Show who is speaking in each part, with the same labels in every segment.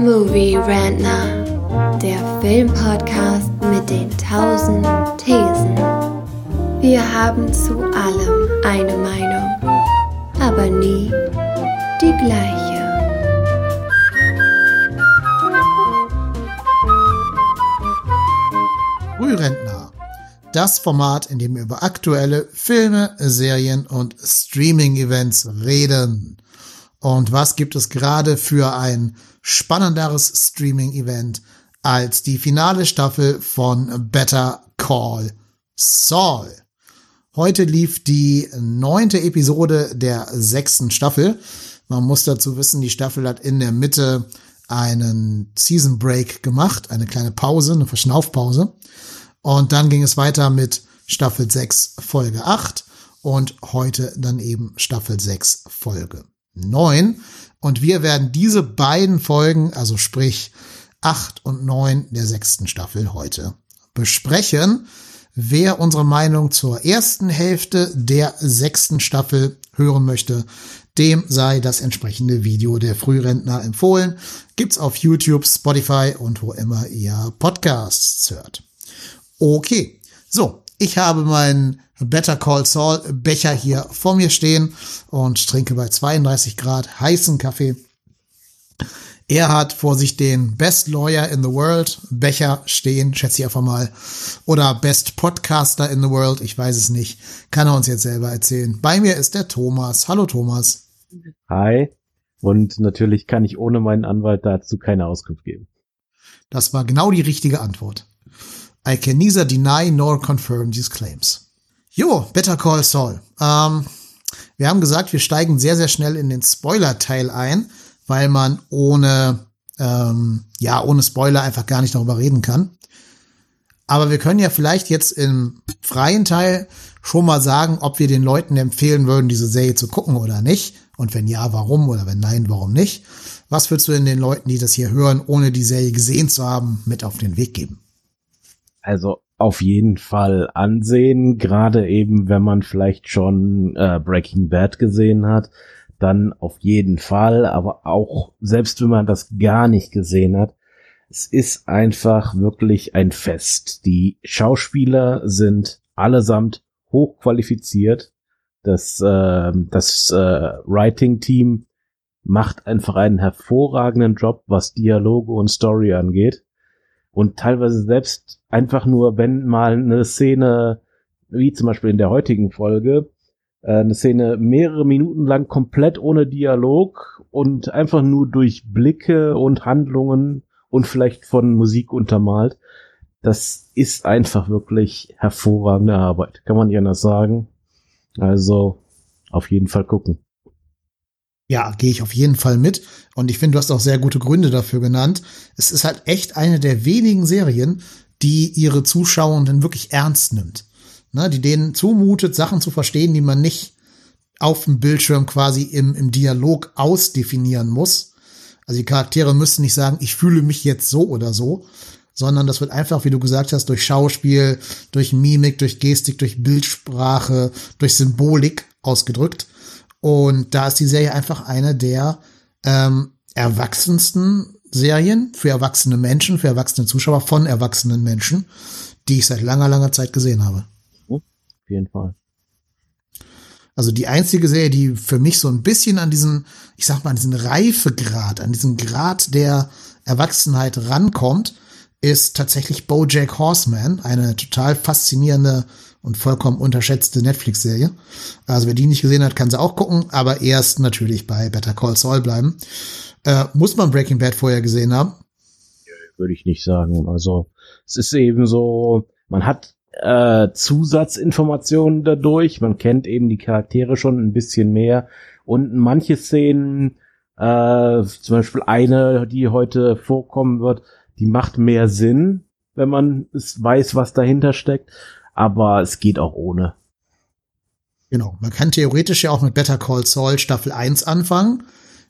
Speaker 1: Movie Rantner, der Filmpodcast mit den tausend Thesen. Wir haben zu allem eine Meinung, aber nie die gleiche.
Speaker 2: Frührentner. Das Format, in dem wir über aktuelle Filme, Serien und Streaming-Events reden. Und was gibt es gerade für ein spannenderes Streaming-Event als die finale Staffel von Better Call Saul? Heute lief die neunte Episode der sechsten Staffel. Man muss dazu wissen, die Staffel hat in der Mitte einen Season Break gemacht, eine kleine Pause, eine Verschnaufpause. Und dann ging es weiter mit Staffel 6, Folge 8 und heute dann eben Staffel 6, Folge 9. Und wir werden diese beiden Folgen, also sprich 8 und 9 der sechsten Staffel heute besprechen. Wer unsere Meinung zur ersten Hälfte der sechsten Staffel hören möchte, dem sei das entsprechende Video der Frührentner empfohlen. Gibt's auf YouTube, Spotify und wo immer ihr Podcasts hört. Okay, so, ich habe meinen Better Call Saul Becher hier vor mir stehen und trinke bei 32 Grad heißen Kaffee. Er hat vor sich den Best Lawyer in the World Becher stehen, schätze ich einfach mal. Oder Best Podcaster in the World, ich weiß es nicht. Kann er uns jetzt selber erzählen. Bei mir ist der Thomas. Hallo Thomas.
Speaker 3: Hi. Und natürlich kann ich ohne meinen Anwalt dazu keine Auskunft geben.
Speaker 2: Das war genau die richtige Antwort. I can neither deny nor confirm these claims. Jo, Better Call Saul. Ähm, wir haben gesagt, wir steigen sehr, sehr schnell in den Spoiler-Teil ein weil man ohne, ähm, ja, ohne Spoiler einfach gar nicht darüber reden kann. Aber wir können ja vielleicht jetzt im freien Teil schon mal sagen, ob wir den Leuten empfehlen würden, diese Serie zu gucken oder nicht. Und wenn ja, warum? Oder wenn nein, warum nicht? Was würdest du in den Leuten, die das hier hören, ohne die Serie gesehen zu haben, mit auf den Weg geben?
Speaker 3: Also auf jeden Fall ansehen, gerade eben, wenn man vielleicht schon äh, Breaking Bad gesehen hat dann auf jeden Fall, aber auch selbst wenn man das gar nicht gesehen hat, es ist einfach wirklich ein Fest. Die Schauspieler sind allesamt hochqualifiziert. Das, äh, das äh, Writing-Team macht einfach einen hervorragenden Job, was Dialoge und Story angeht. Und teilweise selbst einfach nur, wenn mal eine Szene, wie zum Beispiel in der heutigen Folge, äh, eine Szene mehrere Minuten lang komplett ohne Dialog und einfach nur durch Blicke und Handlungen und vielleicht von Musik untermalt. Das ist einfach wirklich hervorragende Arbeit. Kann man nicht anders sagen. Also auf jeden Fall gucken.
Speaker 2: Ja, gehe ich auf jeden Fall mit. Und ich finde, du hast auch sehr gute Gründe dafür genannt. Es ist halt echt eine der wenigen Serien, die ihre Zuschauenden wirklich ernst nimmt ne, die denen zumutet, Sachen zu verstehen, die man nicht auf dem Bildschirm quasi im, im Dialog ausdefinieren muss. Also die Charaktere müssen nicht sagen, ich fühle mich jetzt so oder so, sondern das wird einfach, wie du gesagt hast, durch Schauspiel, durch Mimik, durch Gestik, durch Bildsprache, durch Symbolik ausgedrückt. Und da ist die Serie einfach eine der ähm, erwachsensten Serien für erwachsene Menschen, für erwachsene Zuschauer von erwachsenen Menschen, die ich seit langer, langer Zeit gesehen habe
Speaker 3: jeden Fall.
Speaker 2: Also die einzige Serie, die für mich so ein bisschen an diesen, ich sag mal, an diesen Reifegrad, an diesen Grad der Erwachsenheit rankommt, ist tatsächlich BoJack Horseman, eine total faszinierende und vollkommen unterschätzte Netflix-Serie. Also wer die nicht gesehen hat, kann sie auch gucken, aber erst natürlich bei Better Call Saul bleiben. Äh, muss man Breaking Bad vorher gesehen haben?
Speaker 3: Würde ich nicht sagen. Also es ist eben so, man hat äh, Zusatzinformationen dadurch. Man kennt eben die Charaktere schon ein bisschen mehr. Und manche Szenen, äh, zum Beispiel eine, die heute vorkommen wird, die macht mehr Sinn, wenn man es weiß, was dahinter steckt. Aber es geht auch ohne.
Speaker 2: Genau. Man kann theoretisch ja auch mit Better Call Saul Staffel 1 anfangen,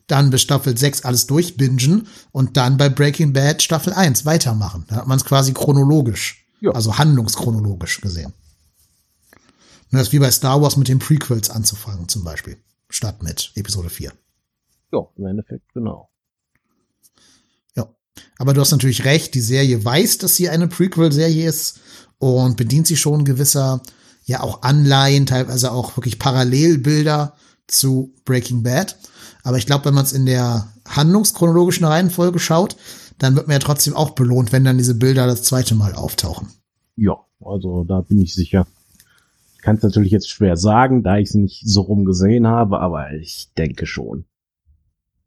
Speaker 2: dann bis Staffel 6 alles durchbingen und dann bei Breaking Bad Staffel 1 weitermachen. Da hat man es quasi chronologisch. Ja. Also handlungschronologisch gesehen. Das ist wie bei Star Wars mit den Prequels anzufangen, zum Beispiel. Statt mit Episode 4.
Speaker 3: Ja, im Endeffekt, genau.
Speaker 2: Ja. Aber du hast natürlich recht, die Serie weiß, dass sie eine Prequel-Serie ist und bedient sich schon gewisser, ja auch Anleihen, teilweise auch wirklich Parallelbilder zu Breaking Bad. Aber ich glaube, wenn man es in der handlungschronologischen Reihenfolge schaut, dann wird man ja trotzdem auch belohnt, wenn dann diese Bilder das zweite Mal auftauchen.
Speaker 3: Ja, also da bin ich sicher. Ich kann es natürlich jetzt schwer sagen, da ich sie nicht so rum gesehen habe, aber ich denke schon.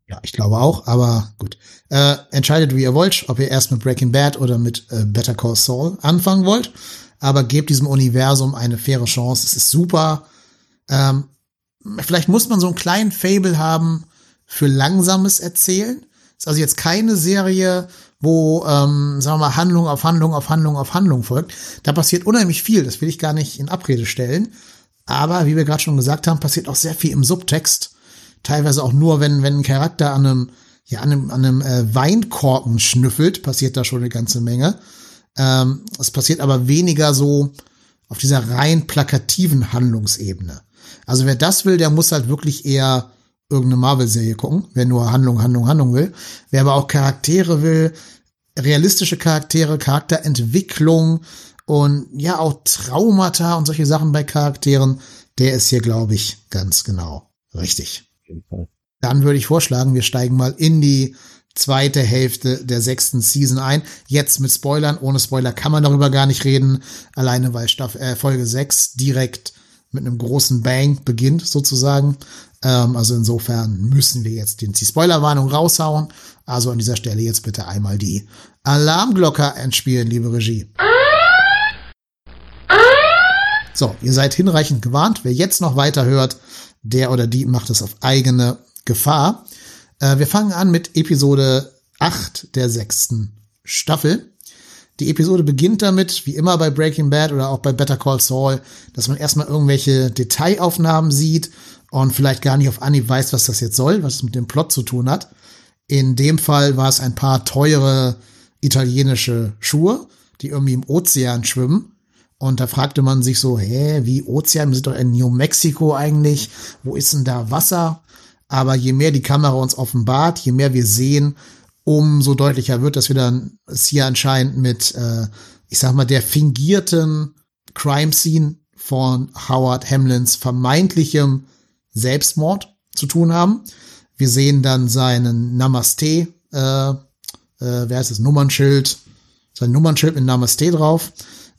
Speaker 2: Ja, ich glaube auch, aber gut. Äh, entscheidet, wie ihr wollt, ob ihr erst mit Breaking Bad oder mit äh, Better Call Saul anfangen wollt. Aber gebt diesem Universum eine faire Chance. Es ist super. Ähm, vielleicht muss man so einen kleinen Fable haben für langsames Erzählen. Ist also jetzt keine Serie, wo, ähm, sagen wir mal, Handlung auf Handlung auf Handlung auf Handlung folgt. Da passiert unheimlich viel. Das will ich gar nicht in Abrede stellen. Aber wie wir gerade schon gesagt haben, passiert auch sehr viel im Subtext teilweise auch nur, wenn, wenn ein Charakter an einem, ja, an einem, an einem äh, Weinkorken schnüffelt, passiert da schon eine ganze Menge. Ähm, es passiert aber weniger so auf dieser rein plakativen Handlungsebene. Also wer das will, der muss halt wirklich eher irgendeine Marvel-Serie gucken, wer nur Handlung, Handlung, Handlung will. Wer aber auch Charaktere will, realistische Charaktere, Charakterentwicklung und ja auch Traumata und solche Sachen bei Charakteren, der ist hier, glaube ich, ganz genau richtig
Speaker 3: jeden Fall.
Speaker 2: Dann würde ich vorschlagen, wir steigen mal in die zweite Hälfte der sechsten Season ein. Jetzt mit Spoilern. Ohne Spoiler kann man darüber gar nicht reden. Alleine weil Staff äh, Folge 6 direkt mit einem großen Bang beginnt, sozusagen. Ähm, also insofern müssen wir jetzt die Spoilerwarnung raushauen. Also an dieser Stelle jetzt bitte einmal die Alarmglocke entspielen, liebe Regie. So, ihr seid hinreichend gewarnt. Wer jetzt noch weiter hört, der oder die macht es auf eigene Gefahr. Äh, wir fangen an mit Episode 8 der sechsten Staffel. Die Episode beginnt damit, wie immer bei Breaking Bad oder auch bei Better Call Saul, dass man erstmal irgendwelche Detailaufnahmen sieht und vielleicht gar nicht auf Anhieb weiß, was das jetzt soll, was es mit dem Plot zu tun hat. In dem Fall war es ein paar teure italienische Schuhe, die irgendwie im Ozean schwimmen und da fragte man sich so, hä, wie Ozean, wir sind doch in New Mexico eigentlich, wo ist denn da Wasser? Aber je mehr die Kamera uns offenbart, je mehr wir sehen, umso deutlicher wird, dass wir dann es hier anscheinend mit, äh, ich sag mal, der fingierten Crime Scene von Howard Hamlins vermeintlichem Selbstmord zu tun haben. Wir sehen dann seinen Namaste, äh, äh, wer heißt es, Nummernschild, sein Nummernschild mit Namaste drauf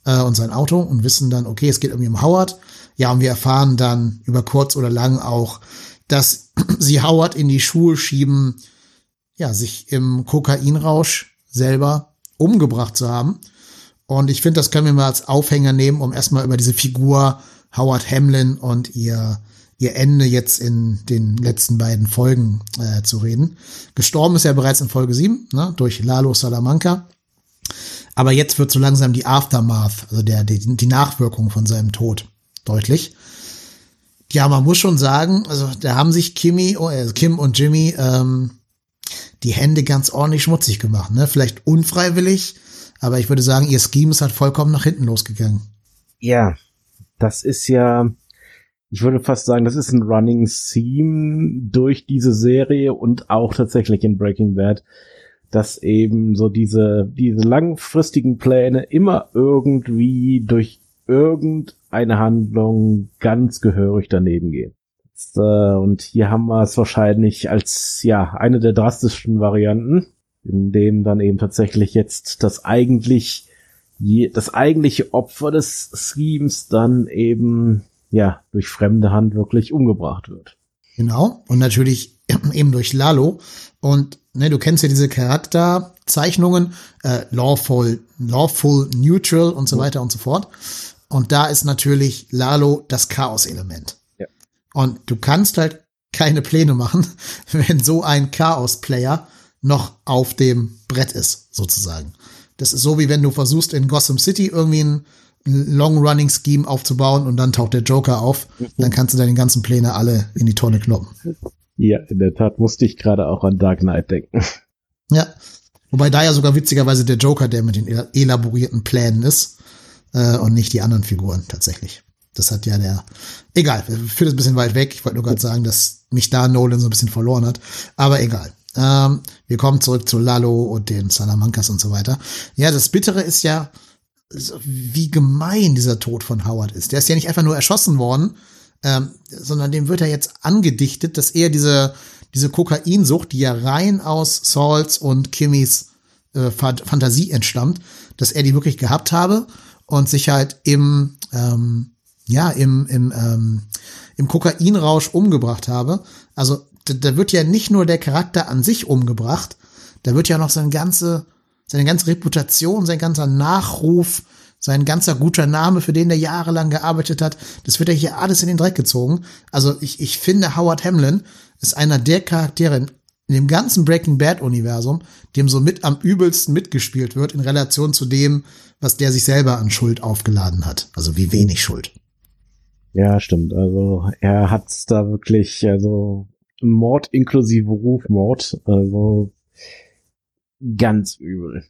Speaker 2: äh, und sein Auto und wissen dann, okay, es geht irgendwie um Howard. Ja, und wir erfahren dann über kurz oder lang auch, dass sie Howard in die Schuhe schieben, ja, sich im Kokainrausch selber umgebracht zu haben. Und ich finde, das können wir mal als Aufhänger nehmen, um erstmal über diese Figur Howard Hamlin und ihr, ihr Ende jetzt in den letzten beiden Folgen äh, zu reden. Gestorben ist er bereits in Folge 7, ne, durch Lalo Salamanca. Aber jetzt wird so langsam die Aftermath, also der, die, die Nachwirkung von seinem Tod deutlich. Ja, man muss schon sagen, also da haben sich Kimmy, oh, äh, Kim und Jimmy ähm, die Hände ganz ordentlich schmutzig gemacht. Ne? Vielleicht unfreiwillig, aber ich würde sagen, ihr Scheme ist halt vollkommen nach hinten losgegangen.
Speaker 3: Ja, das ist ja, ich würde fast sagen, das ist ein Running Theme durch diese Serie und auch tatsächlich in Breaking Bad dass eben so diese, diese langfristigen Pläne immer irgendwie durch irgendeine Handlung ganz gehörig daneben gehen. Äh, und hier haben wir es wahrscheinlich als, ja, eine der drastischsten Varianten, in dem dann eben tatsächlich jetzt das eigentlich, das eigentliche Opfer des Schemes dann eben, ja, durch fremde Hand wirklich umgebracht wird.
Speaker 2: Genau. Und natürlich eben durch Lalo. Und ne, du kennst ja diese Charakterzeichnungen, äh, lawful, lawful, neutral und so weiter und so fort. Und da ist natürlich Lalo das Chaos-Element. Ja. Und du kannst halt keine Pläne machen, wenn so ein Chaos-Player noch auf dem Brett ist, sozusagen. Das ist so, wie wenn du versuchst, in Gotham City irgendwie ein Long-Running-Scheme aufzubauen und dann taucht der Joker auf. Mhm. Dann kannst du deine ganzen Pläne alle in die Tonne kloppen.
Speaker 3: Ja, in der Tat musste ich gerade auch an Dark Knight denken.
Speaker 2: Ja. Wobei da ja sogar witzigerweise der Joker, der mit den elaborierten Plänen ist, äh, und nicht die anderen Figuren tatsächlich. Das hat ja der. Egal, führt es ein bisschen weit weg. Ich wollte nur gerade sagen, dass mich da Nolan so ein bisschen verloren hat. Aber egal. Ähm, wir kommen zurück zu Lalo und den Salamancas und so weiter. Ja, das Bittere ist ja, wie gemein dieser Tod von Howard ist. Der ist ja nicht einfach nur erschossen worden, ähm, sondern dem wird er jetzt angedichtet, dass er diese, diese Kokainsucht, die ja rein aus Sauls und Kimmys äh, Fantasie entstammt, dass er die wirklich gehabt habe und sich halt im, ähm, ja, im, im, ähm, im Kokainrausch umgebracht habe. Also da, da wird ja nicht nur der Charakter an sich umgebracht, da wird ja noch seine ganze, seine ganze Reputation, sein ganzer Nachruf, sein ganzer guter Name, für den er jahrelang gearbeitet hat, das wird ja hier alles in den Dreck gezogen. Also ich, ich finde, Howard Hamlin ist einer der Charaktere in, dem ganzen Breaking Bad Universum, dem so mit am übelsten mitgespielt wird in Relation zu dem, was der sich selber an Schuld aufgeladen hat. Also wie wenig Schuld.
Speaker 3: Ja, stimmt. Also er hat's da wirklich, also Mord inklusive Rufmord, also ganz übel.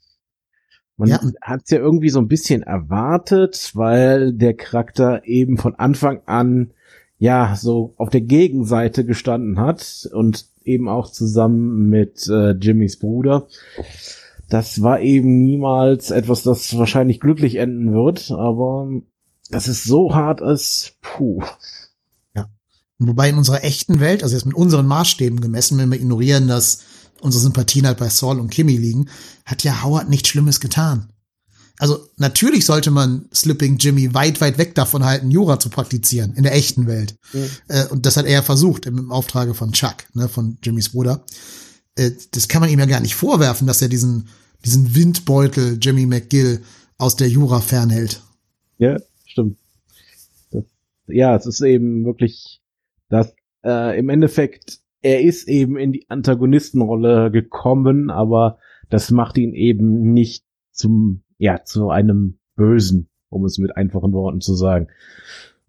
Speaker 3: Man ja. hat es ja irgendwie so ein bisschen erwartet, weil der Charakter eben von Anfang an ja so auf der Gegenseite gestanden hat und eben auch zusammen mit äh, Jimmys Bruder. Das war eben niemals etwas, das wahrscheinlich glücklich enden wird, aber dass es so hart ist, puh.
Speaker 2: Ja. Wobei in unserer echten Welt, also jetzt mit unseren Maßstäben gemessen, wenn wir ignorieren, dass unsere Sympathien halt bei Saul und Kimmy liegen, hat ja Howard nichts Schlimmes getan. Also natürlich sollte man Slipping Jimmy weit, weit weg davon halten, Jura zu praktizieren in der echten Welt. Mhm. Äh, und das hat er versucht im, im Auftrage von Chuck, ne, von Jimmys Bruder. Äh, das kann man ihm ja gar nicht vorwerfen, dass er diesen, diesen Windbeutel Jimmy McGill aus der Jura fernhält.
Speaker 3: Ja, stimmt. Das, ja, es ist eben wirklich das äh, im Endeffekt er ist eben in die Antagonistenrolle gekommen, aber das macht ihn eben nicht zum, ja, zu einem Bösen, um es mit einfachen Worten zu sagen.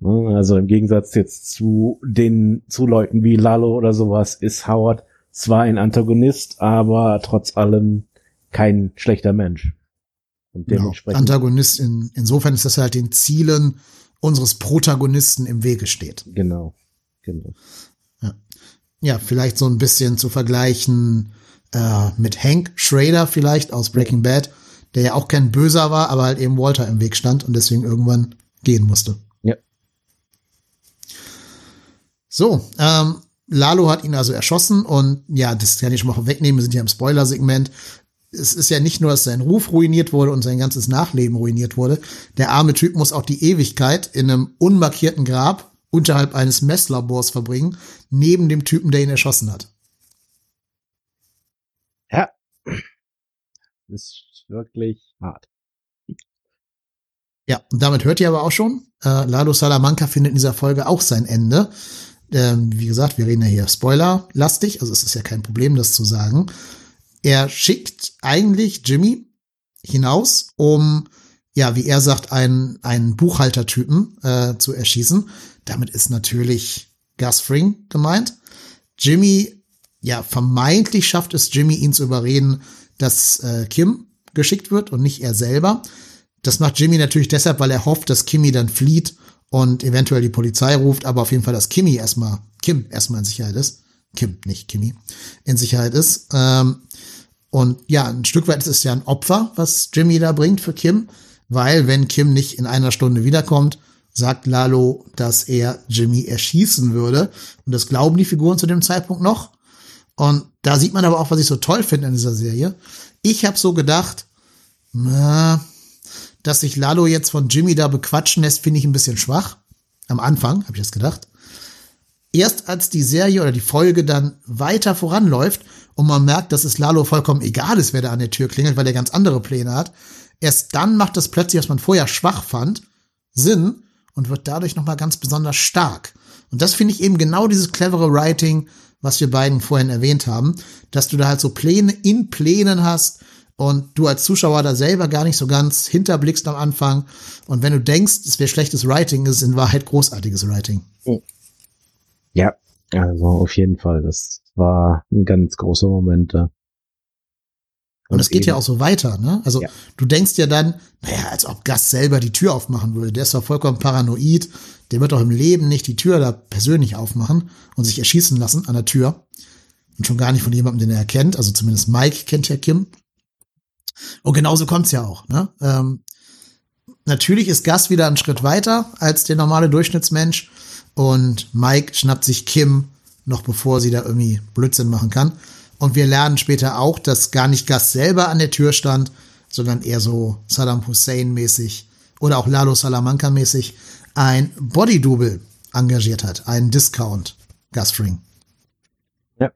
Speaker 3: Ne, also im Gegensatz jetzt zu den, zu Leuten wie Lalo oder sowas, ist Howard zwar ein Antagonist, aber trotz allem kein schlechter Mensch.
Speaker 2: Und dementsprechend. Genau. Antagonist in, insofern ist das halt den Zielen unseres Protagonisten im Wege steht.
Speaker 3: Genau. Genau
Speaker 2: ja, vielleicht so ein bisschen zu vergleichen äh, mit Hank Schrader vielleicht aus Breaking Bad, der ja auch kein Böser war, aber halt eben Walter im Weg stand und deswegen irgendwann gehen musste.
Speaker 3: Ja.
Speaker 2: So, ähm, Lalo hat ihn also erschossen und ja, das kann ich schon mal wegnehmen, wir sind ja im Spoiler-Segment. Es ist ja nicht nur, dass sein Ruf ruiniert wurde und sein ganzes Nachleben ruiniert wurde. Der arme Typ muss auch die Ewigkeit in einem unmarkierten Grab unterhalb eines Messlabors verbringen, neben dem Typen, der ihn erschossen hat.
Speaker 3: Ja. Das ist wirklich hart.
Speaker 2: Ja, und damit hört ihr aber auch schon, äh, Lalo Salamanca findet in dieser Folge auch sein Ende. Ähm, wie gesagt, wir reden ja hier Spoiler-lastig, also es ist ja kein Problem, das zu sagen. Er schickt eigentlich Jimmy hinaus, um, ja, wie er sagt, einen, einen Buchhaltertypen äh, zu erschießen. Damit ist natürlich Gus Fring gemeint. Jimmy, ja, vermeintlich schafft es Jimmy, ihn zu überreden, dass äh, Kim geschickt wird und nicht er selber. Das macht Jimmy natürlich deshalb, weil er hofft, dass Kimmy dann flieht und eventuell die Polizei ruft, aber auf jeden Fall, dass Kimmy erstmal, Kim erstmal in Sicherheit ist. Kim, nicht Kimmy, in Sicherheit ist. Ähm, und ja, ein Stück weit ist es ja ein Opfer, was Jimmy da bringt für Kim, weil wenn Kim nicht in einer Stunde wiederkommt, sagt Lalo, dass er Jimmy erschießen würde. Und das glauben die Figuren zu dem Zeitpunkt noch. Und da sieht man aber auch, was ich so toll finde in dieser Serie. Ich habe so gedacht, na, dass sich Lalo jetzt von Jimmy da bequatschen lässt, finde ich ein bisschen schwach. Am Anfang habe ich das gedacht. Erst als die Serie oder die Folge dann weiter voranläuft und man merkt, dass es Lalo vollkommen egal ist, wer da an der Tür klingelt, weil er ganz andere Pläne hat, erst dann macht das plötzlich, was man vorher schwach fand, Sinn und wird dadurch nochmal ganz besonders stark. Und das finde ich eben genau dieses clevere Writing, was wir beiden vorhin erwähnt haben, dass du da halt so Pläne in Plänen hast und du als Zuschauer da selber gar nicht so ganz hinterblickst am Anfang. Und wenn du denkst, es wäre schlechtes Writing, ist es in Wahrheit großartiges Writing.
Speaker 3: Ja, also auf jeden Fall. Das war ein ganz großer Moment da.
Speaker 2: Und es geht ja auch so weiter, ne? Also ja. du denkst ja dann, naja, als ob Gast selber die Tür aufmachen würde. Der ist doch vollkommen paranoid. Der wird doch im Leben nicht die Tür da persönlich aufmachen und sich erschießen lassen an der Tür. Und schon gar nicht von jemandem, den er kennt. Also zumindest Mike kennt ja Kim. Und genauso kommt's ja auch. Ne? Ähm, natürlich ist Gus wieder einen Schritt weiter als der normale Durchschnittsmensch. Und Mike schnappt sich Kim noch bevor sie da irgendwie Blödsinn machen kann. Und wir lernen später auch, dass gar nicht Gus selber an der Tür stand, sondern eher so Saddam Hussein mäßig oder auch Lalo Salamanca mäßig ein Body-Double engagiert hat, einen Discount Gus Fring.
Speaker 3: Ja.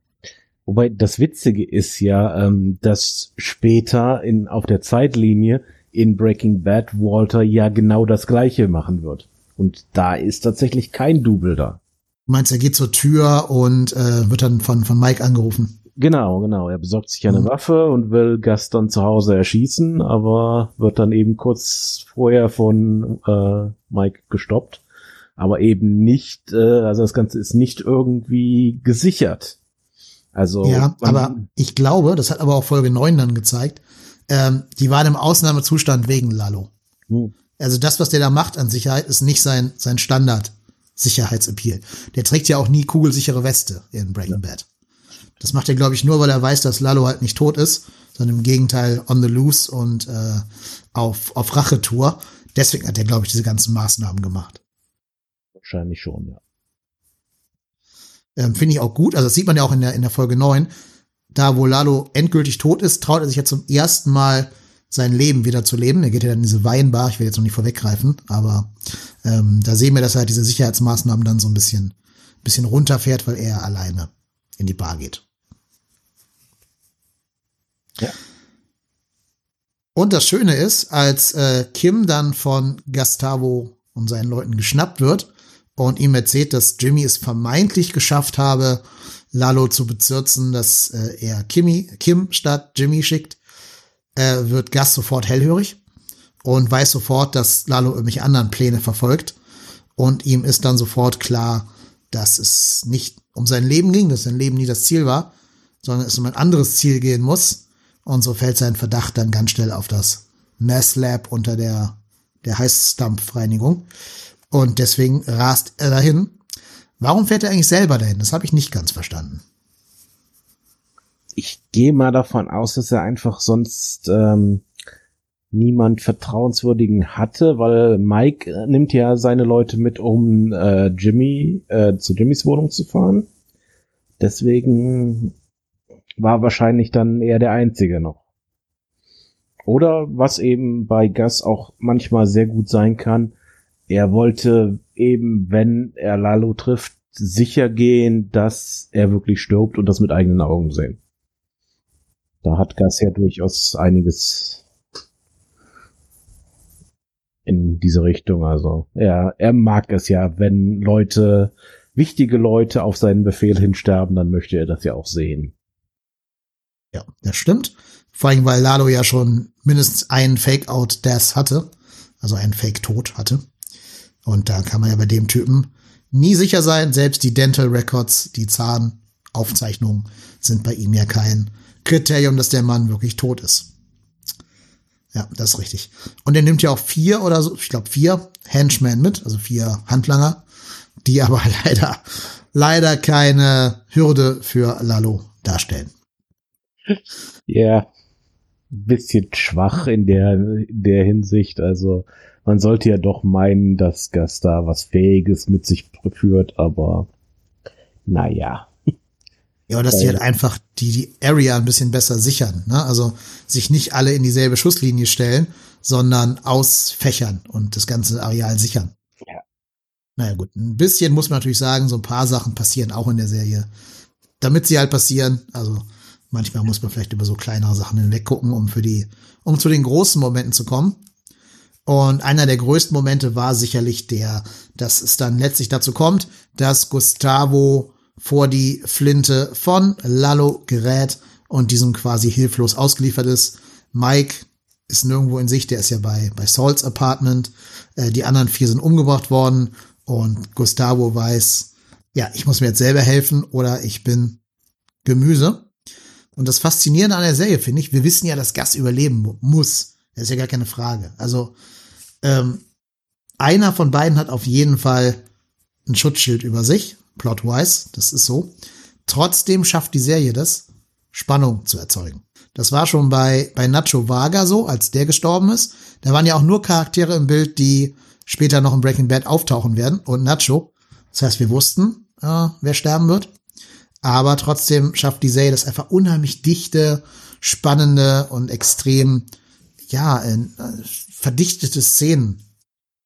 Speaker 3: Wobei das Witzige ist ja, ähm, dass später in, auf der Zeitlinie in Breaking Bad Walter ja genau das gleiche machen wird. Und da ist tatsächlich kein Double da.
Speaker 2: Du meinst, er geht zur Tür und äh, wird dann von, von Mike angerufen.
Speaker 3: Genau, genau. Er besorgt sich eine mhm. Waffe und will dann zu Hause erschießen, aber wird dann eben kurz vorher von äh, Mike gestoppt. Aber eben nicht, äh, also das Ganze ist nicht irgendwie gesichert. Also.
Speaker 2: Ja, aber ich glaube, das hat aber auch Folge 9 dann gezeigt, ähm, die waren im Ausnahmezustand wegen Lalo. Hm. Also das, was der da macht an Sicherheit, ist nicht sein, sein Standard. Sicherheitsappeal. Der trägt ja auch nie kugelsichere Weste in Breaking ja. Bad. Das macht er, glaube ich, nur, weil er weiß, dass Lalo halt nicht tot ist, sondern im Gegenteil on the loose und äh, auf, auf Rachetour. Deswegen hat er, glaube ich, diese ganzen Maßnahmen gemacht.
Speaker 3: Wahrscheinlich schon, ja.
Speaker 2: Ähm, Finde ich auch gut. Also das sieht man ja auch in der, in der Folge 9. Da, wo Lalo endgültig tot ist, traut er sich jetzt zum ersten Mal sein Leben wieder zu leben. Er geht ja dann in diese Weinbar, ich will jetzt noch nicht vorweggreifen, aber ähm, da sehen wir, dass er halt diese Sicherheitsmaßnahmen dann so ein bisschen, bisschen runterfährt, weil er alleine in die Bar geht. Ja. Und das Schöne ist, als äh, Kim dann von Gustavo und seinen Leuten geschnappt wird und ihm erzählt, dass Jimmy es vermeintlich geschafft habe, Lalo zu bezirzen, dass äh, er Kimmy, Kim statt Jimmy schickt, äh, wird Gus sofort hellhörig und weiß sofort, dass Lalo irgendwelche anderen Pläne verfolgt. Und ihm ist dann sofort klar, dass es nicht um sein Leben ging, dass sein Leben nie das Ziel war, sondern es um ein anderes Ziel gehen muss. Und so fällt sein Verdacht dann ganz schnell auf das Mess Lab unter der, der Heißstampfreinigung. Und deswegen rast er dahin. Warum fährt er eigentlich selber dahin? Das habe ich nicht ganz verstanden
Speaker 3: ich gehe mal davon aus, dass er einfach sonst ähm, niemand Vertrauenswürdigen hatte, weil Mike äh, nimmt ja seine Leute mit, um äh, Jimmy äh, zu Jimmys Wohnung zu fahren. Deswegen war wahrscheinlich dann eher der Einzige noch. Oder was eben bei Gus auch manchmal sehr gut sein kann, er wollte eben, wenn er Lalo trifft, sicher gehen, dass er wirklich stirbt und das mit eigenen Augen sehen. Da hat Gas ja durchaus einiges in diese Richtung. Also er, er mag es ja, wenn Leute, wichtige Leute auf seinen Befehl hinsterben, dann möchte er das ja auch sehen.
Speaker 2: Ja, das stimmt. Vor allem, weil Lalo ja schon mindestens einen Fake-Out-Death hatte, also einen Fake-Tod hatte. Und da kann man ja bei dem Typen nie sicher sein. Selbst die Dental Records, die Zahnaufzeichnungen sind bei ihm ja kein Kriterium, dass der Mann wirklich tot ist. Ja, das ist richtig. Und er nimmt ja auch vier oder so, ich glaube vier Henchmen mit, also vier Handlanger, die aber leider, leider keine Hürde für Lalo darstellen.
Speaker 3: Ja, bisschen schwach in der, in der Hinsicht. Also man sollte ja doch meinen, dass Gasta was Fähiges mit sich führt, aber naja.
Speaker 2: Ja, dass die halt einfach die, die Area ein bisschen besser sichern. Ne? Also sich nicht alle in dieselbe Schusslinie stellen, sondern ausfächern und das ganze Areal sichern. Ja. Naja gut, ein bisschen muss man natürlich sagen, so ein paar Sachen passieren auch in der Serie. Damit sie halt passieren, also manchmal muss man vielleicht über so kleinere Sachen hinweg gucken, um für die, um zu den großen Momenten zu kommen. Und einer der größten Momente war sicherlich der, dass es dann letztlich dazu kommt, dass Gustavo vor die Flinte von Lalo gerät und diesem quasi hilflos ausgeliefert ist. Mike ist nirgendwo in sich, der ist ja bei, bei Sauls Apartment. Äh, die anderen vier sind umgebracht worden und Gustavo weiß, ja, ich muss mir jetzt selber helfen oder ich bin Gemüse. Und das Faszinierende an der Serie finde ich, wir wissen ja, dass Gas überleben muss. Das ist ja gar keine Frage. Also ähm, einer von beiden hat auf jeden Fall ein Schutzschild über sich plotwise, das ist so. trotzdem schafft die Serie das, Spannung zu erzeugen. Das war schon bei, bei Nacho Vaga so, als der gestorben ist. Da waren ja auch nur Charaktere im Bild, die später noch in Breaking Bad auftauchen werden und Nacho. Das heißt, wir wussten, äh, wer sterben wird. Aber trotzdem schafft die Serie das einfach unheimlich dichte, spannende und extrem, ja, äh, verdichtete Szenen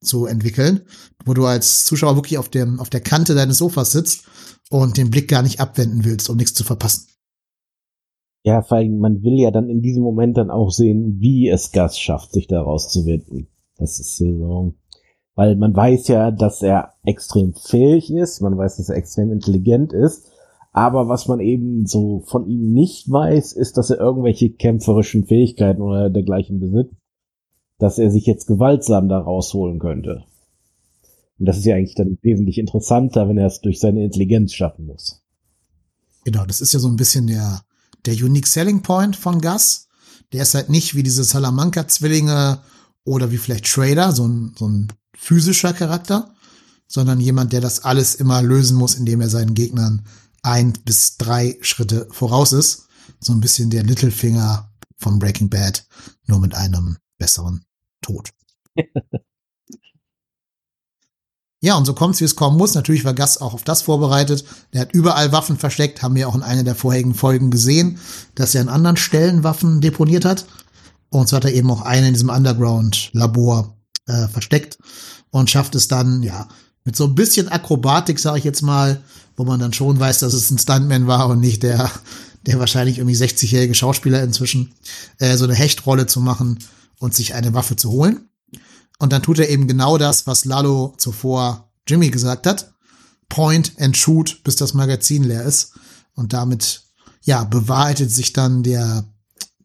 Speaker 2: zu entwickeln, wo du als Zuschauer wirklich auf dem, auf der Kante deines Sofas sitzt und den Blick gar nicht abwenden willst, um nichts zu verpassen.
Speaker 3: Ja, vor allem, man will ja dann in diesem Moment dann auch sehen, wie es Gas schafft, sich da rauszuwinden. Das ist so, weil man weiß ja, dass er extrem fähig ist, man weiß, dass er extrem intelligent ist, aber was man eben so von ihm nicht weiß, ist, dass er irgendwelche kämpferischen Fähigkeiten oder dergleichen besitzt, dass er sich jetzt gewaltsam da rausholen könnte. Und das ist ja eigentlich dann wesentlich interessanter, wenn er es durch seine Intelligenz schaffen muss.
Speaker 2: Genau, das ist ja so ein bisschen der, der Unique Selling Point von Gus. Der ist halt nicht wie diese Salamanca-Zwillinge oder wie vielleicht Trader, so ein, so ein physischer Charakter, sondern jemand, der das alles immer lösen muss, indem er seinen Gegnern ein bis drei Schritte voraus ist. So ein bisschen der Littlefinger von Breaking Bad, nur mit einem besseren Tod. Ja, und so kommt's, wie es kommen muss. Natürlich war Gus auch auf das vorbereitet. Der hat überall Waffen versteckt, haben wir auch in einer der vorherigen Folgen gesehen, dass er an anderen Stellen Waffen deponiert hat. Und so hat er eben auch eine in diesem Underground-Labor äh, versteckt und schafft es dann, ja, mit so ein bisschen Akrobatik, sage ich jetzt mal, wo man dann schon weiß, dass es ein Stuntman war und nicht der, der wahrscheinlich irgendwie 60-jährige Schauspieler inzwischen, äh, so eine Hechtrolle zu machen und sich eine Waffe zu holen. Und dann tut er eben genau das, was Lalo zuvor Jimmy gesagt hat. Point and shoot, bis das Magazin leer ist. Und damit, ja, bewahrheitet sich dann der,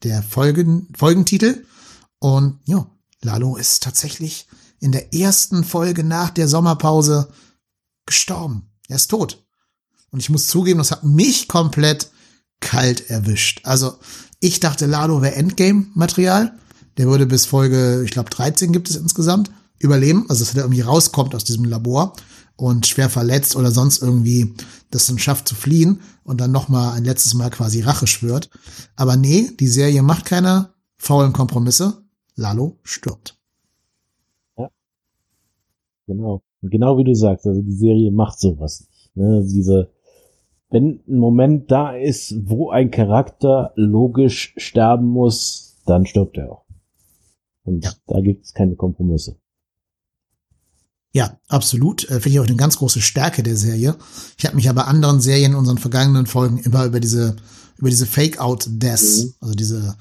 Speaker 2: der Folgen, Folgentitel. Und ja, Lalo ist tatsächlich in der ersten Folge nach der Sommerpause gestorben. Er ist tot. Und ich muss zugeben, das hat mich komplett kalt erwischt. Also ich dachte, Lalo wäre Endgame-Material. Der würde bis Folge, ich glaube 13 gibt es insgesamt, überleben. Also dass er irgendwie rauskommt aus diesem Labor und schwer verletzt oder sonst irgendwie das dann schafft zu fliehen und dann noch mal ein letztes Mal quasi Rache schwört. Aber nee, die Serie macht keine faulen Kompromisse. Lalo stirbt.
Speaker 3: Ja. Genau. Genau wie du sagst, also die Serie macht sowas. Ne? Diese, wenn ein Moment da ist, wo ein Charakter logisch sterben muss, dann stirbt er auch. Und ja. da gibt es keine Kompromisse.
Speaker 2: Ja, absolut. Äh, Finde ich auch eine ganz große Stärke der Serie. Ich habe mich ja bei anderen Serien in unseren vergangenen Folgen immer über diese, über diese Fake-Out-Deaths, mhm. also diese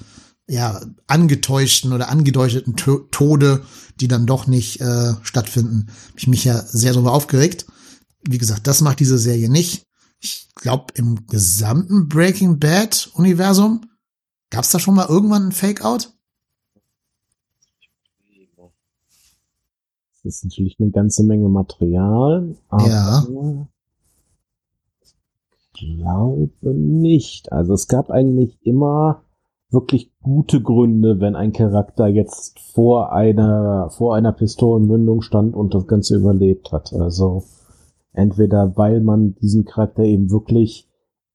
Speaker 2: ja, angetäuschten oder angedeuteten Tode, die dann doch nicht äh, stattfinden, habe ich mich ja sehr darüber aufgeregt. Wie gesagt, das macht diese Serie nicht. Ich glaube, im gesamten Breaking Bad-Universum gab es da schon mal irgendwann ein Fake-Out?
Speaker 3: Das ist natürlich eine ganze Menge Material. Aber ja. Ich glaube nicht. Also es gab eigentlich immer wirklich gute Gründe, wenn ein Charakter jetzt vor einer, vor einer Pistolenmündung stand und das Ganze überlebt hat. Also entweder weil man diesen Charakter eben wirklich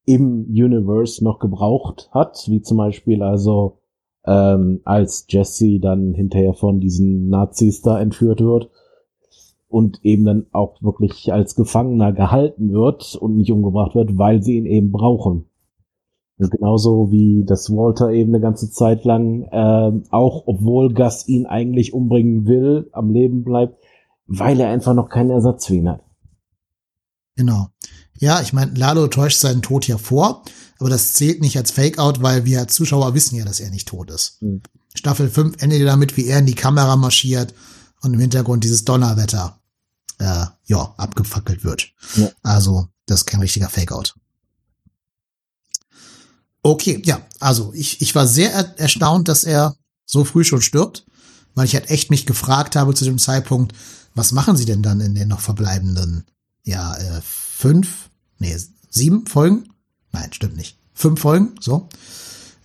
Speaker 3: im Universe noch gebraucht hat, wie zum Beispiel also ähm, als Jesse dann hinterher von diesen Nazis da entführt wird und eben dann auch wirklich als Gefangener gehalten wird und nicht umgebracht wird, weil sie ihn eben brauchen. Und genauso wie das Walter eben eine ganze Zeit lang, äh, auch obwohl Gus ihn eigentlich umbringen will, am Leben bleibt, weil er einfach noch keinen Ersatz für ihn hat.
Speaker 2: Genau. Ja, ich meine, Lalo täuscht seinen Tod ja vor, aber das zählt nicht als Fake-Out, weil wir als Zuschauer wissen ja, dass er nicht tot ist. Mhm. Staffel 5 endet damit, wie er in die Kamera marschiert und im Hintergrund dieses Donnerwetter äh, ja, abgefackelt wird. Ja. Also, das ist kein richtiger Fake-Out. Okay, ja, also ich, ich war sehr er erstaunt, dass er so früh schon stirbt, weil ich halt echt mich gefragt habe zu dem Zeitpunkt, was machen sie denn dann in den noch verbleibenden, ja, äh, fünf, nee, sieben Folgen? Nein, stimmt nicht. Fünf Folgen, so.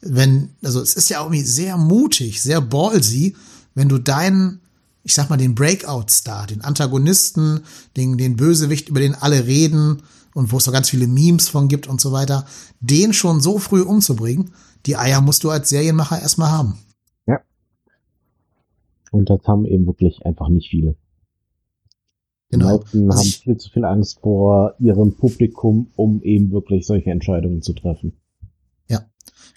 Speaker 2: Wenn, also es ist ja irgendwie sehr mutig, sehr ballsy, wenn du deinen, ich sag mal, den Breakout-Star, den Antagonisten, den, den Bösewicht, über den alle reden, und wo es so ganz viele Memes von gibt und so weiter, den schon so früh umzubringen, die Eier musst du als Serienmacher erstmal haben.
Speaker 3: Ja. Und das haben eben wirklich einfach nicht viele.
Speaker 2: Genau.
Speaker 3: Die meisten haben viel zu viel Angst vor ihrem Publikum, um eben wirklich solche Entscheidungen zu treffen.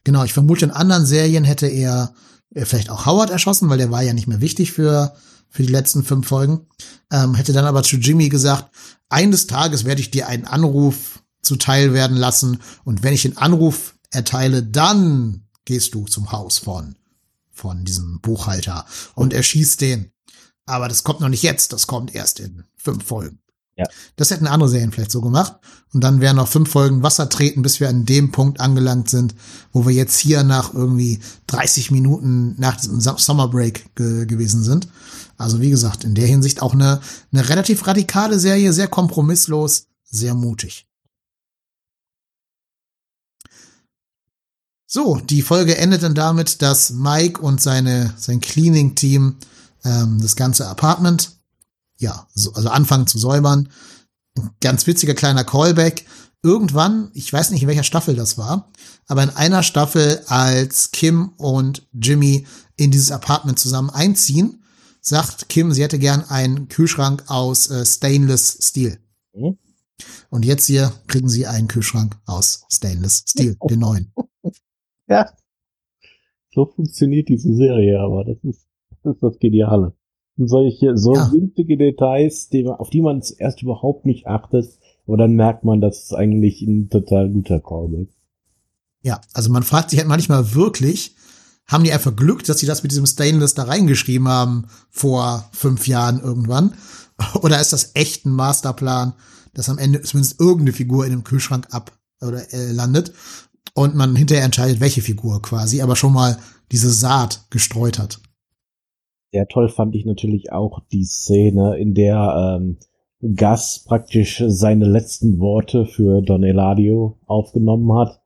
Speaker 2: Genau, ich vermute, in anderen Serien hätte er äh, vielleicht auch Howard erschossen, weil der war ja nicht mehr wichtig für, für die letzten fünf Folgen. Ähm, hätte dann aber zu Jimmy gesagt, eines Tages werde ich dir einen Anruf zuteil werden lassen und wenn ich den Anruf erteile, dann gehst du zum Haus von, von diesem Buchhalter und erschießt den. Aber das kommt noch nicht jetzt, das kommt erst in fünf Folgen.
Speaker 3: Ja.
Speaker 2: Das hätten andere Serien vielleicht so gemacht. Und dann wären noch fünf Folgen Wasser treten, bis wir an dem Punkt angelangt sind, wo wir jetzt hier nach irgendwie 30 Minuten nach diesem Sum- Summer Break ge gewesen sind. Also wie gesagt, in der Hinsicht auch eine, eine relativ radikale Serie, sehr kompromisslos, sehr mutig. So, die Folge endet dann damit, dass Mike und seine, sein Cleaning-Team ähm, das ganze Apartment, ja, so, also anfangen zu säubern. Ein ganz witziger kleiner Callback. Irgendwann, ich weiß nicht, in welcher Staffel das war, aber in einer Staffel, als Kim und Jimmy in dieses Apartment zusammen einziehen, sagt Kim, sie hätte gern einen Kühlschrank aus äh, Stainless Steel.
Speaker 3: Mhm.
Speaker 2: Und jetzt hier kriegen sie einen Kühlschrank aus Stainless Steel, den neuen.
Speaker 3: Ja. So funktioniert diese Serie, aber das ist, ist das Geniale. Und solche, so
Speaker 2: Ja.
Speaker 3: winzige Details, die, auf die man zuerst überhaupt nicht achtet, aber dann merkt man, das ist eigentlich ein total guter Callback.
Speaker 2: Ja, also man fragt sich halt manchmal wirklich, haben die einfach Glück, dass sie das mit diesem Stainless da reingeschrieben haben vor fünf Jahren irgendwann? Oder ist das echt ein Masterplan, dass am Ende zumindest irgendeine Figur in dem Kühlschrank ab oder äh, landet und man hinterher entscheidet, welche Figur quasi, aber schon mal diese Saat gestreut hat.
Speaker 3: Sehr toll fand ich natürlich auch die Szene, in der ähm, Gus praktisch seine letzten Worte für Don Eladio aufgenommen hat.